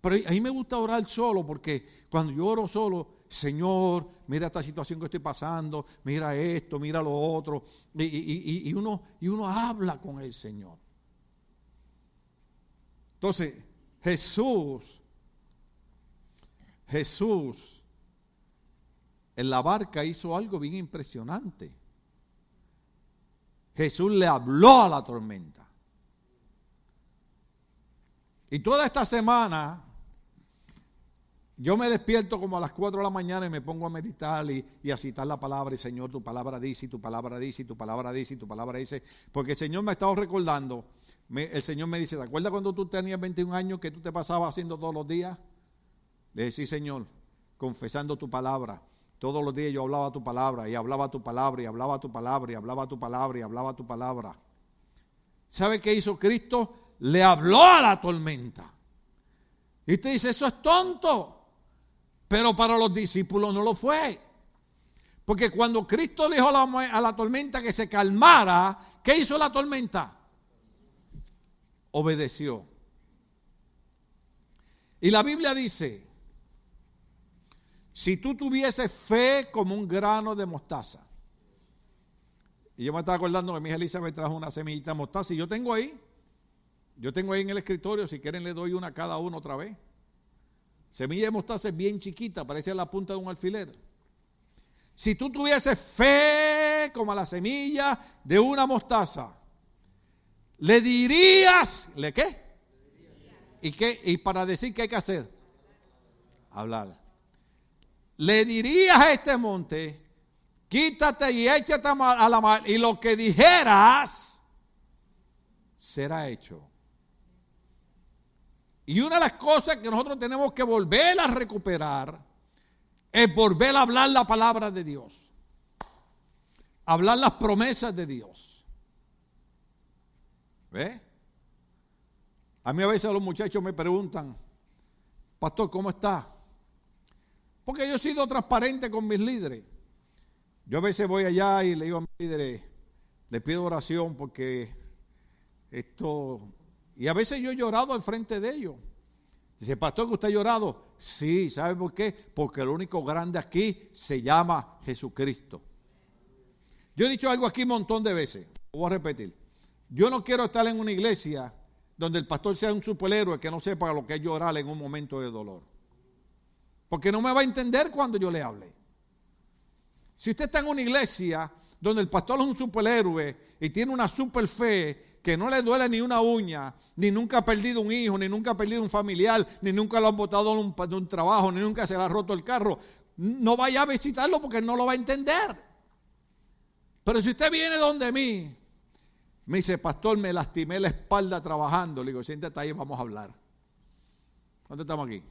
Pero a mí me gusta orar solo porque cuando yo oro solo, Señor, mira esta situación que estoy pasando, mira esto, mira lo otro. Y, uno, y uno habla con el Señor. Entonces, Jesús, Jesús en la barca hizo algo bien impresionante. Jesús le habló a la tormenta. Y toda esta semana yo me despierto como a las 4 de la mañana y me pongo a meditar y, a citar la palabra. Y Señor, tu palabra dice, y tu palabra dice, y tu palabra dice, y tu palabra dice. Porque el Señor me ha estado recordando. el Señor me dice, ¿te acuerdas cuando tú tenías 21 años que tú te pasabas haciendo todos los días? Le decía, Señor, confesando tu palabra. Todos los días yo hablaba tu palabra y hablaba tu palabra y hablaba tu palabra y hablaba tu palabra y hablaba tu palabra. ¿Sabe qué hizo Cristo? Le habló a la tormenta. Y usted dice, eso es tonto. Pero para los discípulos no lo fue. Porque cuando Cristo le dijo a la, a la tormenta que se calmara, ¿qué hizo la tormenta? Obedeció. Y la Biblia dice, si tú tuvieses fe como un grano de mostaza. Y yo me estaba acordando que mi hija Elizabeth trajo una semillita de mostaza y yo tengo ahí. Yo tengo ahí en el escritorio, si quieren le doy una a cada uno otra vez. Semilla de mostaza es bien chiquita, parece la punta de un alfiler. Si tú tuvieses fe como la semilla de una mostaza, le dirías, ¿le qué? ¿Y qué? Y para decir qué hay que hacer, hablar le dirías a este monte, quítate y échate a la mar, y lo que dijeras será hecho. Y una de las cosas que nosotros tenemos que volver a recuperar es volver a hablar la palabra de Dios. Hablar las promesas de Dios. ¿Ve? A mí a veces los muchachos me preguntan, pastor, ¿cómo está? Porque yo he sido transparente con mis líderes. Yo a veces voy allá y le digo a mis líderes, le pido oración porque esto... Y a veces yo he llorado al frente de ellos. Dice, pastor, que usted ha llorado. Sí, ¿sabe por qué? Porque el único grande aquí se llama Jesucristo. Yo he dicho algo aquí un montón de veces. voy a repetir. Yo no quiero estar en una iglesia donde el pastor sea un superhéroe que no sepa lo que es llorar en un momento de dolor. Porque no me va a entender cuando yo le hable. Si usted está en una iglesia donde el pastor es un superhéroe y tiene una super fe que no le duele ni una uña, ni nunca ha perdido un hijo, ni nunca ha perdido un familiar, ni nunca lo han botado de un, trabajo, ni nunca se le ha roto el carro, no vaya a visitarlo porque no lo va a entender. Pero si usted viene donde mí, me dice, pastor, me lastimé la espalda trabajando. Le digo, siéntate ahí, vamos a hablar. ¿Dónde estamos aquí?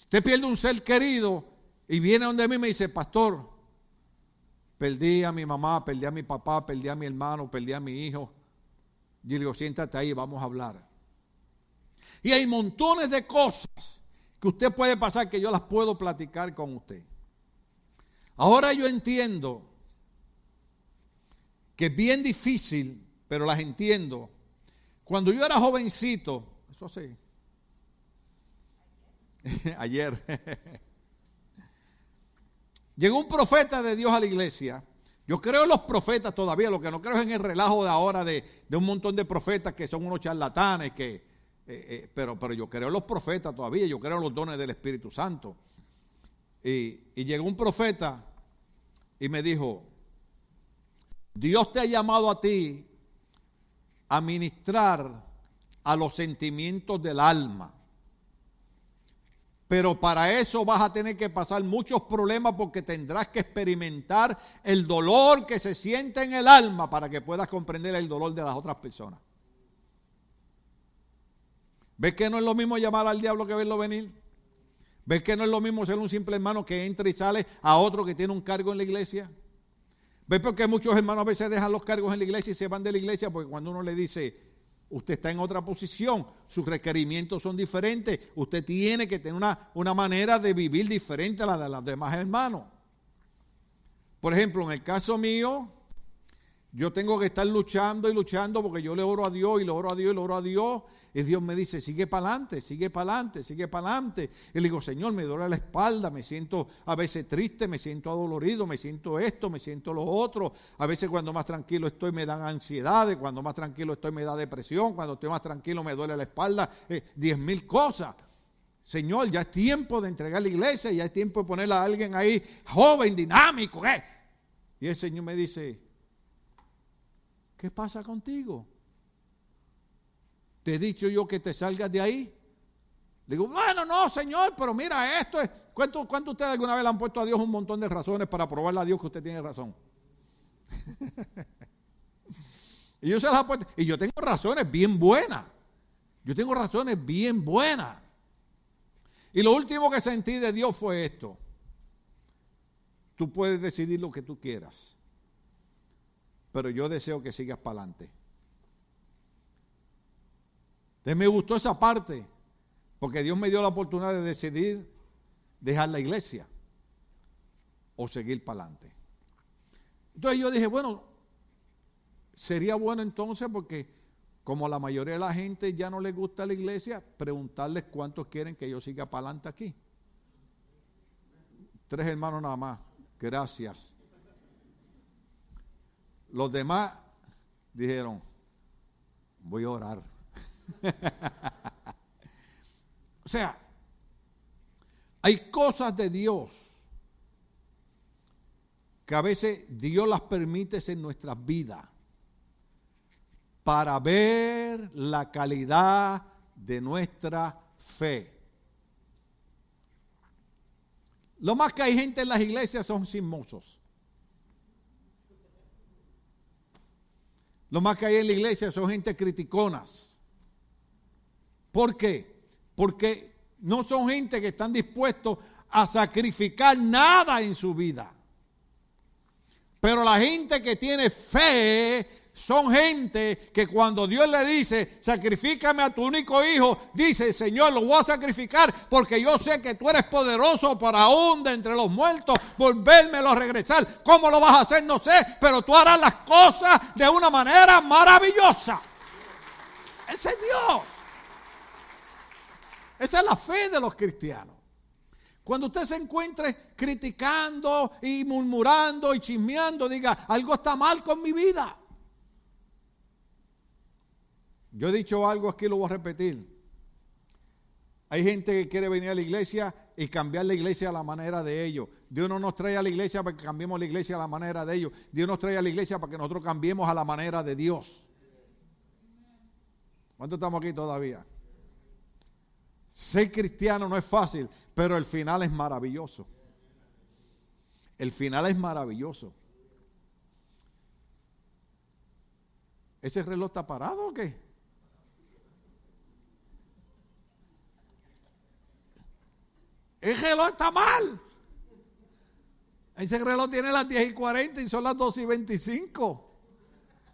usted pierde un ser querido y viene donde mí me dice, pastor, perdí a mi mamá, perdí a mi papá, perdí a mi hermano, perdí a mi hijo. Yo le digo, siéntate ahí, vamos a hablar. Y hay montones de cosas que usted puede pasar que yo las puedo platicar con usted. Ahora yo entiendo que es bien difícil, pero las entiendo. Cuando yo era jovencito, eso sí, ayer. Llegó un profeta de Dios a la iglesia. Yo creo en los profetas todavía, lo que no creo es en el relajo de ahora de, un montón de profetas que son unos charlatanes, eh, eh, pero, yo creo en los profetas todavía, yo creo en los dones del Espíritu Santo. Y llegó un profeta y me dijo, Dios te ha llamado a ti a ministrar a los sentimientos del alma. Pero para eso vas a tener que pasar muchos problemas porque tendrás que experimentar el dolor que se siente en el alma para que puedas comprender el dolor de las otras personas. ¿Ves que no es lo mismo llamar al diablo que verlo venir? ¿Ves que no es lo mismo ser un simple hermano que entra y sale a otro que tiene un cargo en la iglesia? ¿Ves por qué muchos hermanos a veces dejan los cargos en la iglesia y se van de la iglesia? Porque cuando uno le dice, Usted está en otra posición, sus requerimientos son diferentes, usted tiene que tener una, una manera de vivir diferente a la de los demás hermanos. Por ejemplo, en el caso mío, yo tengo que estar luchando y luchando porque yo le oro a Dios y le oro a Dios y le oro a Dios y Dios me dice, sigue para adelante, sigue para adelante, sigue para adelante. Y le digo, Señor, me duele la espalda, me siento a veces triste, me siento adolorido, me siento esto, me siento lo otro. A veces cuando más tranquilo estoy me dan ansiedades, cuando más tranquilo estoy me da depresión, cuando estoy más tranquilo me duele la espalda, eh, diez mil cosas. Señor, ya es tiempo de entregar la iglesia, ya es tiempo de poner a alguien ahí joven, dinámico. ¿eh? Y el Señor me dice, ¿qué pasa contigo? ¿Te he dicho yo que te salgas de ahí? Digo, bueno, no, Señor, pero mira, esto es. ¿Cuánto, ¿Cuánto ustedes alguna vez le han puesto a Dios un montón de razones para probarle a Dios que usted tiene razón? y yo se las he. Y yo tengo razones bien buenas. Yo tengo razones bien buenas. Y lo último que sentí de Dios fue esto. Tú puedes decidir lo que tú quieras, pero yo deseo que sigas para adelante. Entonces me gustó esa parte, porque Dios me dio la oportunidad de decidir dejar la iglesia o seguir para adelante. Entonces yo dije, bueno, sería bueno entonces porque como la mayoría de la gente ya no le gusta la iglesia, preguntarles cuántos quieren que yo siga para adelante aquí. Tres hermanos nada más. Gracias. Los demás dijeron, voy a orar. o sea, hay cosas de Dios que a veces Dios las permite en nuestras vidas para ver la calidad de nuestra fe. Lo más que hay gente en las iglesias son sismosos. Lo más que hay en la iglesia son gente criticonas. ¿Por qué? Porque no son gente que están dispuestos a sacrificar nada en su vida. Pero la gente que tiene fe son gente que cuando Dios le dice, sacrifícame a tu único hijo, dice, Señor, lo voy a sacrificar porque yo sé que tú eres poderoso para de entre los muertos, volvérmelo a regresar. ¿Cómo lo vas a hacer? No sé, pero tú harás las cosas de una manera maravillosa. Ese es Dios. Esa es la fe de los cristianos. Cuando usted se encuentre criticando y murmurando y chismeando, diga, algo está mal con mi vida. Yo he dicho algo aquí, lo voy a repetir. Hay gente que quiere venir a la iglesia y cambiar la iglesia a la manera de ellos. Dios no nos trae a la iglesia para que cambiemos la iglesia a la manera de ellos. Dios nos trae a la iglesia para que nosotros cambiemos a la manera de Dios. ¿Cuántos estamos aquí todavía? Ser cristiano no es fácil, pero el final es maravilloso. El final es maravilloso. ¿Ese reloj está parado o qué? El reloj está mal. Ese reloj tiene las 10 y 40 y son las 2 y 25.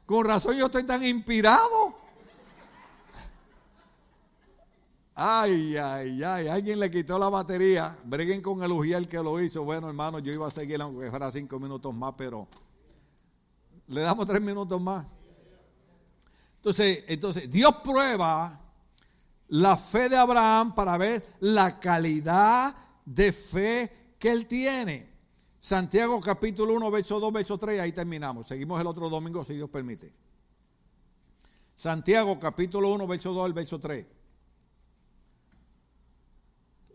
Con razón yo estoy tan inspirado. Ay, ay, ay, alguien le quitó la batería. Breguen con el ujiel que lo hizo. Bueno, hermano, yo iba a seguir aunque fuera cinco minutos más, pero le damos tres minutos más. Entonces, entonces, Dios prueba la fe de Abraham para ver la calidad de fe que él tiene. Santiago capítulo 1, verso 2, verso 3, ahí terminamos. Seguimos el otro domingo si Dios permite. Santiago capítulo 1, verso 2 al verso 3.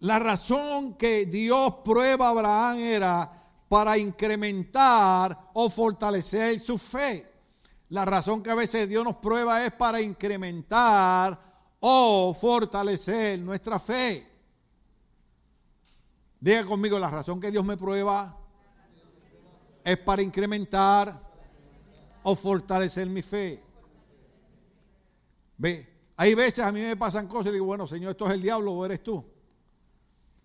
La razón que Dios prueba a Abraham era para incrementar o fortalecer su fe. La razón que a veces Dios nos prueba es para incrementar o fortalecer nuestra fe. Diga conmigo, la razón que Dios me prueba es para incrementar o fortalecer mi fe. Ve, hay veces a mí me pasan cosas y digo, bueno, Señor, esto es el diablo o eres tú.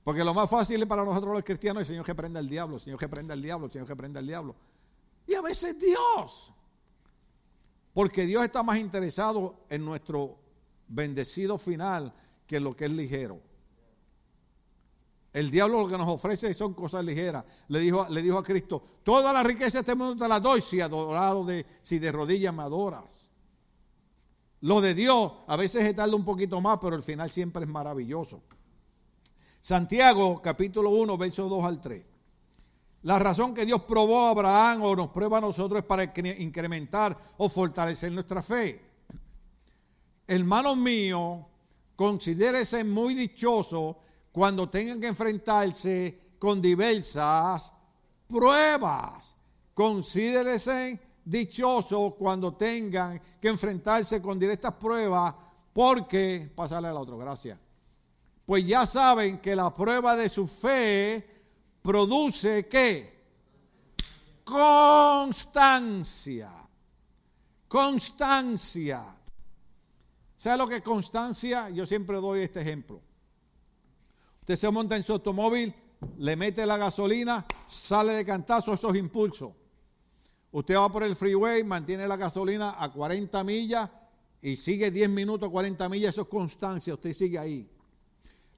Porque lo más fácil para nosotros los cristianos es, Señor, que prenda el diablo, Señor, que prenda el diablo, Señor, que prenda el diablo. Y a veces Dios. Porque Dios está más interesado en nuestro bendecido final que lo que es ligero. El diablo lo que nos ofrece son cosas ligeras. Le dijo, le dijo a Cristo, toda la riqueza de este mundo te la doy si adorado de, si de rodillas me adoras. Lo de Dios a veces se tarda un poquito más, pero el final siempre es maravilloso. Santiago capítulo 1, versos 2 al 3. La razón que Dios probó a Abraham o nos prueba a nosotros es para incrementar o fortalecer nuestra fe. Hermano mío, considérese muy dichoso cuando tengan que enfrentarse con diversas pruebas. Considérense dichosos cuando tengan que enfrentarse con directas pruebas, porque, pásale al otro, gracias. Pues ya saben que la prueba de su fe produce qué? Constancia. Constancia. ¿Sabe lo que es constancia? Yo siempre doy este ejemplo. Usted se monta en su automóvil, le mete la gasolina, sale de cantazo esos impulsos. Usted va por el freeway, mantiene la gasolina a 40 millas y sigue 10 minutos, 40 millas, eso es constancia, usted sigue ahí.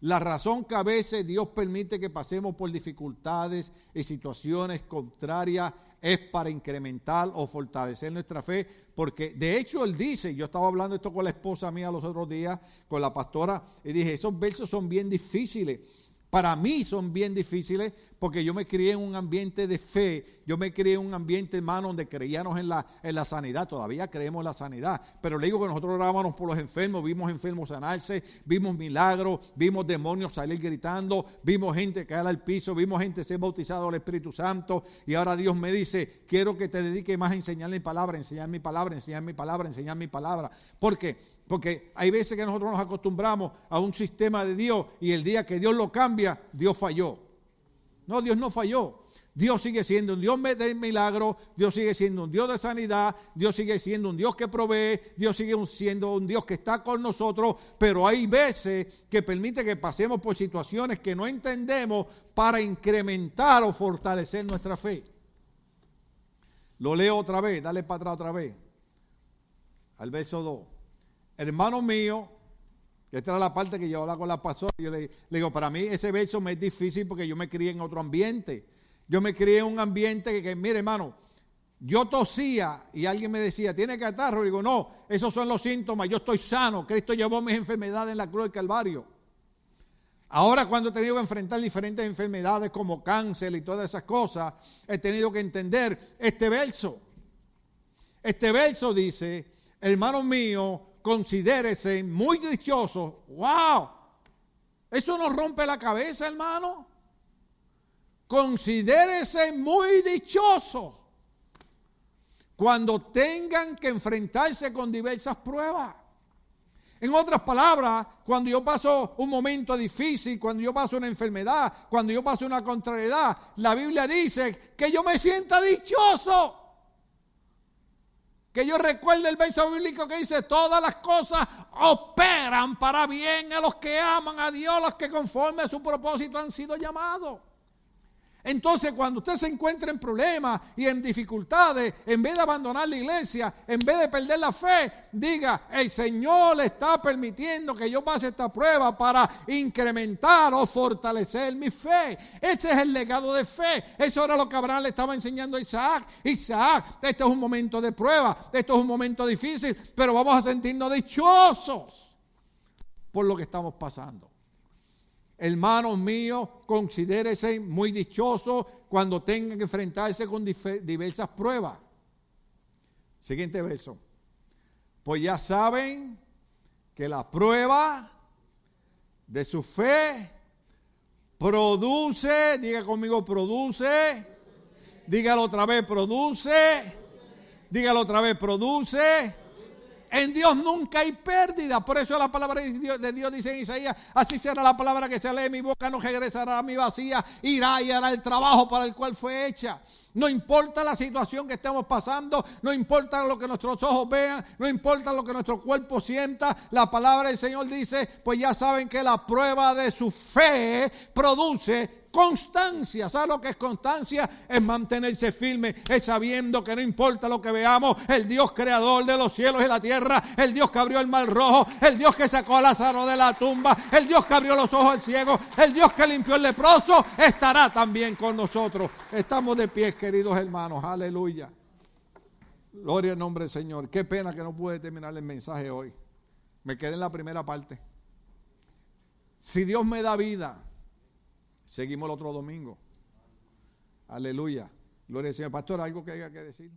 La razón que a veces Dios permite que pasemos por dificultades y situaciones contrarias es para incrementar o fortalecer nuestra fe, porque de hecho él dice, yo estaba hablando esto con la esposa mía los otros días, con la pastora, y dije, esos versos son bien difíciles. Para mí son bien difíciles porque yo me crié en un ambiente de fe, yo me crié en un ambiente, hermano, donde creíamos en la, en la sanidad, todavía creemos en la sanidad, pero le digo que nosotros orábamos por los enfermos, vimos enfermos sanarse, vimos milagros, vimos demonios salir gritando, vimos gente caer al piso, vimos gente ser bautizado al Espíritu Santo. Y ahora Dios me dice, quiero que te dedique más a enseñar mi palabra, enseñar mi palabra, enseñar mi palabra, enseñar mi palabra. ¿Por qué? Porque hay veces que nosotros nos acostumbramos a un sistema de Dios y el día que Dios lo cambia, Dios falló. No, Dios no falló. Dios sigue siendo un Dios de milagro, Dios sigue siendo un Dios de sanidad, Dios sigue siendo un Dios que provee, Dios sigue siendo un Dios que está con nosotros, pero hay veces que permite que pasemos por situaciones que no entendemos para incrementar o fortalecer nuestra fe. Lo leo otra vez, dale para atrás otra vez, al verso 2 hermano mío, esta era la parte que yo hablaba con la pastora, yo le, digo, para mí ese verso me es difícil porque yo me crié en otro ambiente. Yo me crié en un ambiente que, mire hermano, yo tosía y alguien me decía, ¿tiene catarro? Y digo, no, esos son los síntomas, yo estoy sano, Cristo llevó mis enfermedades en la cruz del Calvario. Ahora cuando he tenido que enfrentar diferentes enfermedades como cáncer y todas esas cosas, he tenido que entender este verso. Este verso dice, hermano mío, considérese muy dichoso. ¡Wow! Eso nos rompe la cabeza, hermano. Considérese muy dichoso cuando tengan que enfrentarse con diversas pruebas. En otras palabras, cuando yo paso un momento difícil, cuando yo paso una enfermedad, cuando yo paso una contrariedad, la Biblia dice que yo me sienta dichoso que yo recuerde el verso bíblico que dice, todas las cosas operan para bien a los que aman a Dios, los que conforme a su propósito han sido llamados. Entonces, cuando usted se encuentra en problemas y en dificultades, en vez de abandonar la iglesia, en vez de perder la fe, diga, el Señor le está permitiendo que yo pase esta prueba para incrementar o fortalecer mi fe. Ese es el legado de fe. Eso era lo que Abraham le estaba enseñando a Isaac. Isaac, este es un momento de prueba, esto es un momento difícil, pero vamos a sentirnos dichosos por lo que estamos pasando. Hermanos míos, considérese muy dichosos cuando tengan que enfrentarse con diversas pruebas. Siguiente verso. Pues ya saben que la prueba de su fe produce, diga conmigo, produce, dígalo otra vez, produce, dígalo otra vez, produce en Dios nunca hay pérdida. Por eso la palabra de Dios, dice en Isaías, así será la palabra que se lee mi boca, no regresará a mi vacía, irá y hará el trabajo para el cual fue hecha. No importa la situación que estemos pasando, no importa lo que nuestros ojos vean, no importa lo que nuestro cuerpo sienta, la palabra del Señor dice, pues ya saben que la prueba de su fe produce constancia. ¿Sabe lo que es constancia? Es mantenerse firme, es sabiendo que no importa lo que veamos, el Dios creador de los cielos y la tierra, el Dios que abrió el mar rojo, el Dios que sacó a Lázaro de la tumba, el Dios que abrió los ojos al ciego, el Dios que limpió el leproso, estará también con nosotros. Estamos de pie, queridos hermanos. Aleluya. Gloria al nombre del Señor. Qué pena que no pude terminar el mensaje hoy. Me quedé en la primera parte. Si Dios me da vida, Seguimos el otro domingo. Aleluya. Gloria al Señor. Pastor, ¿algo que haya que decir?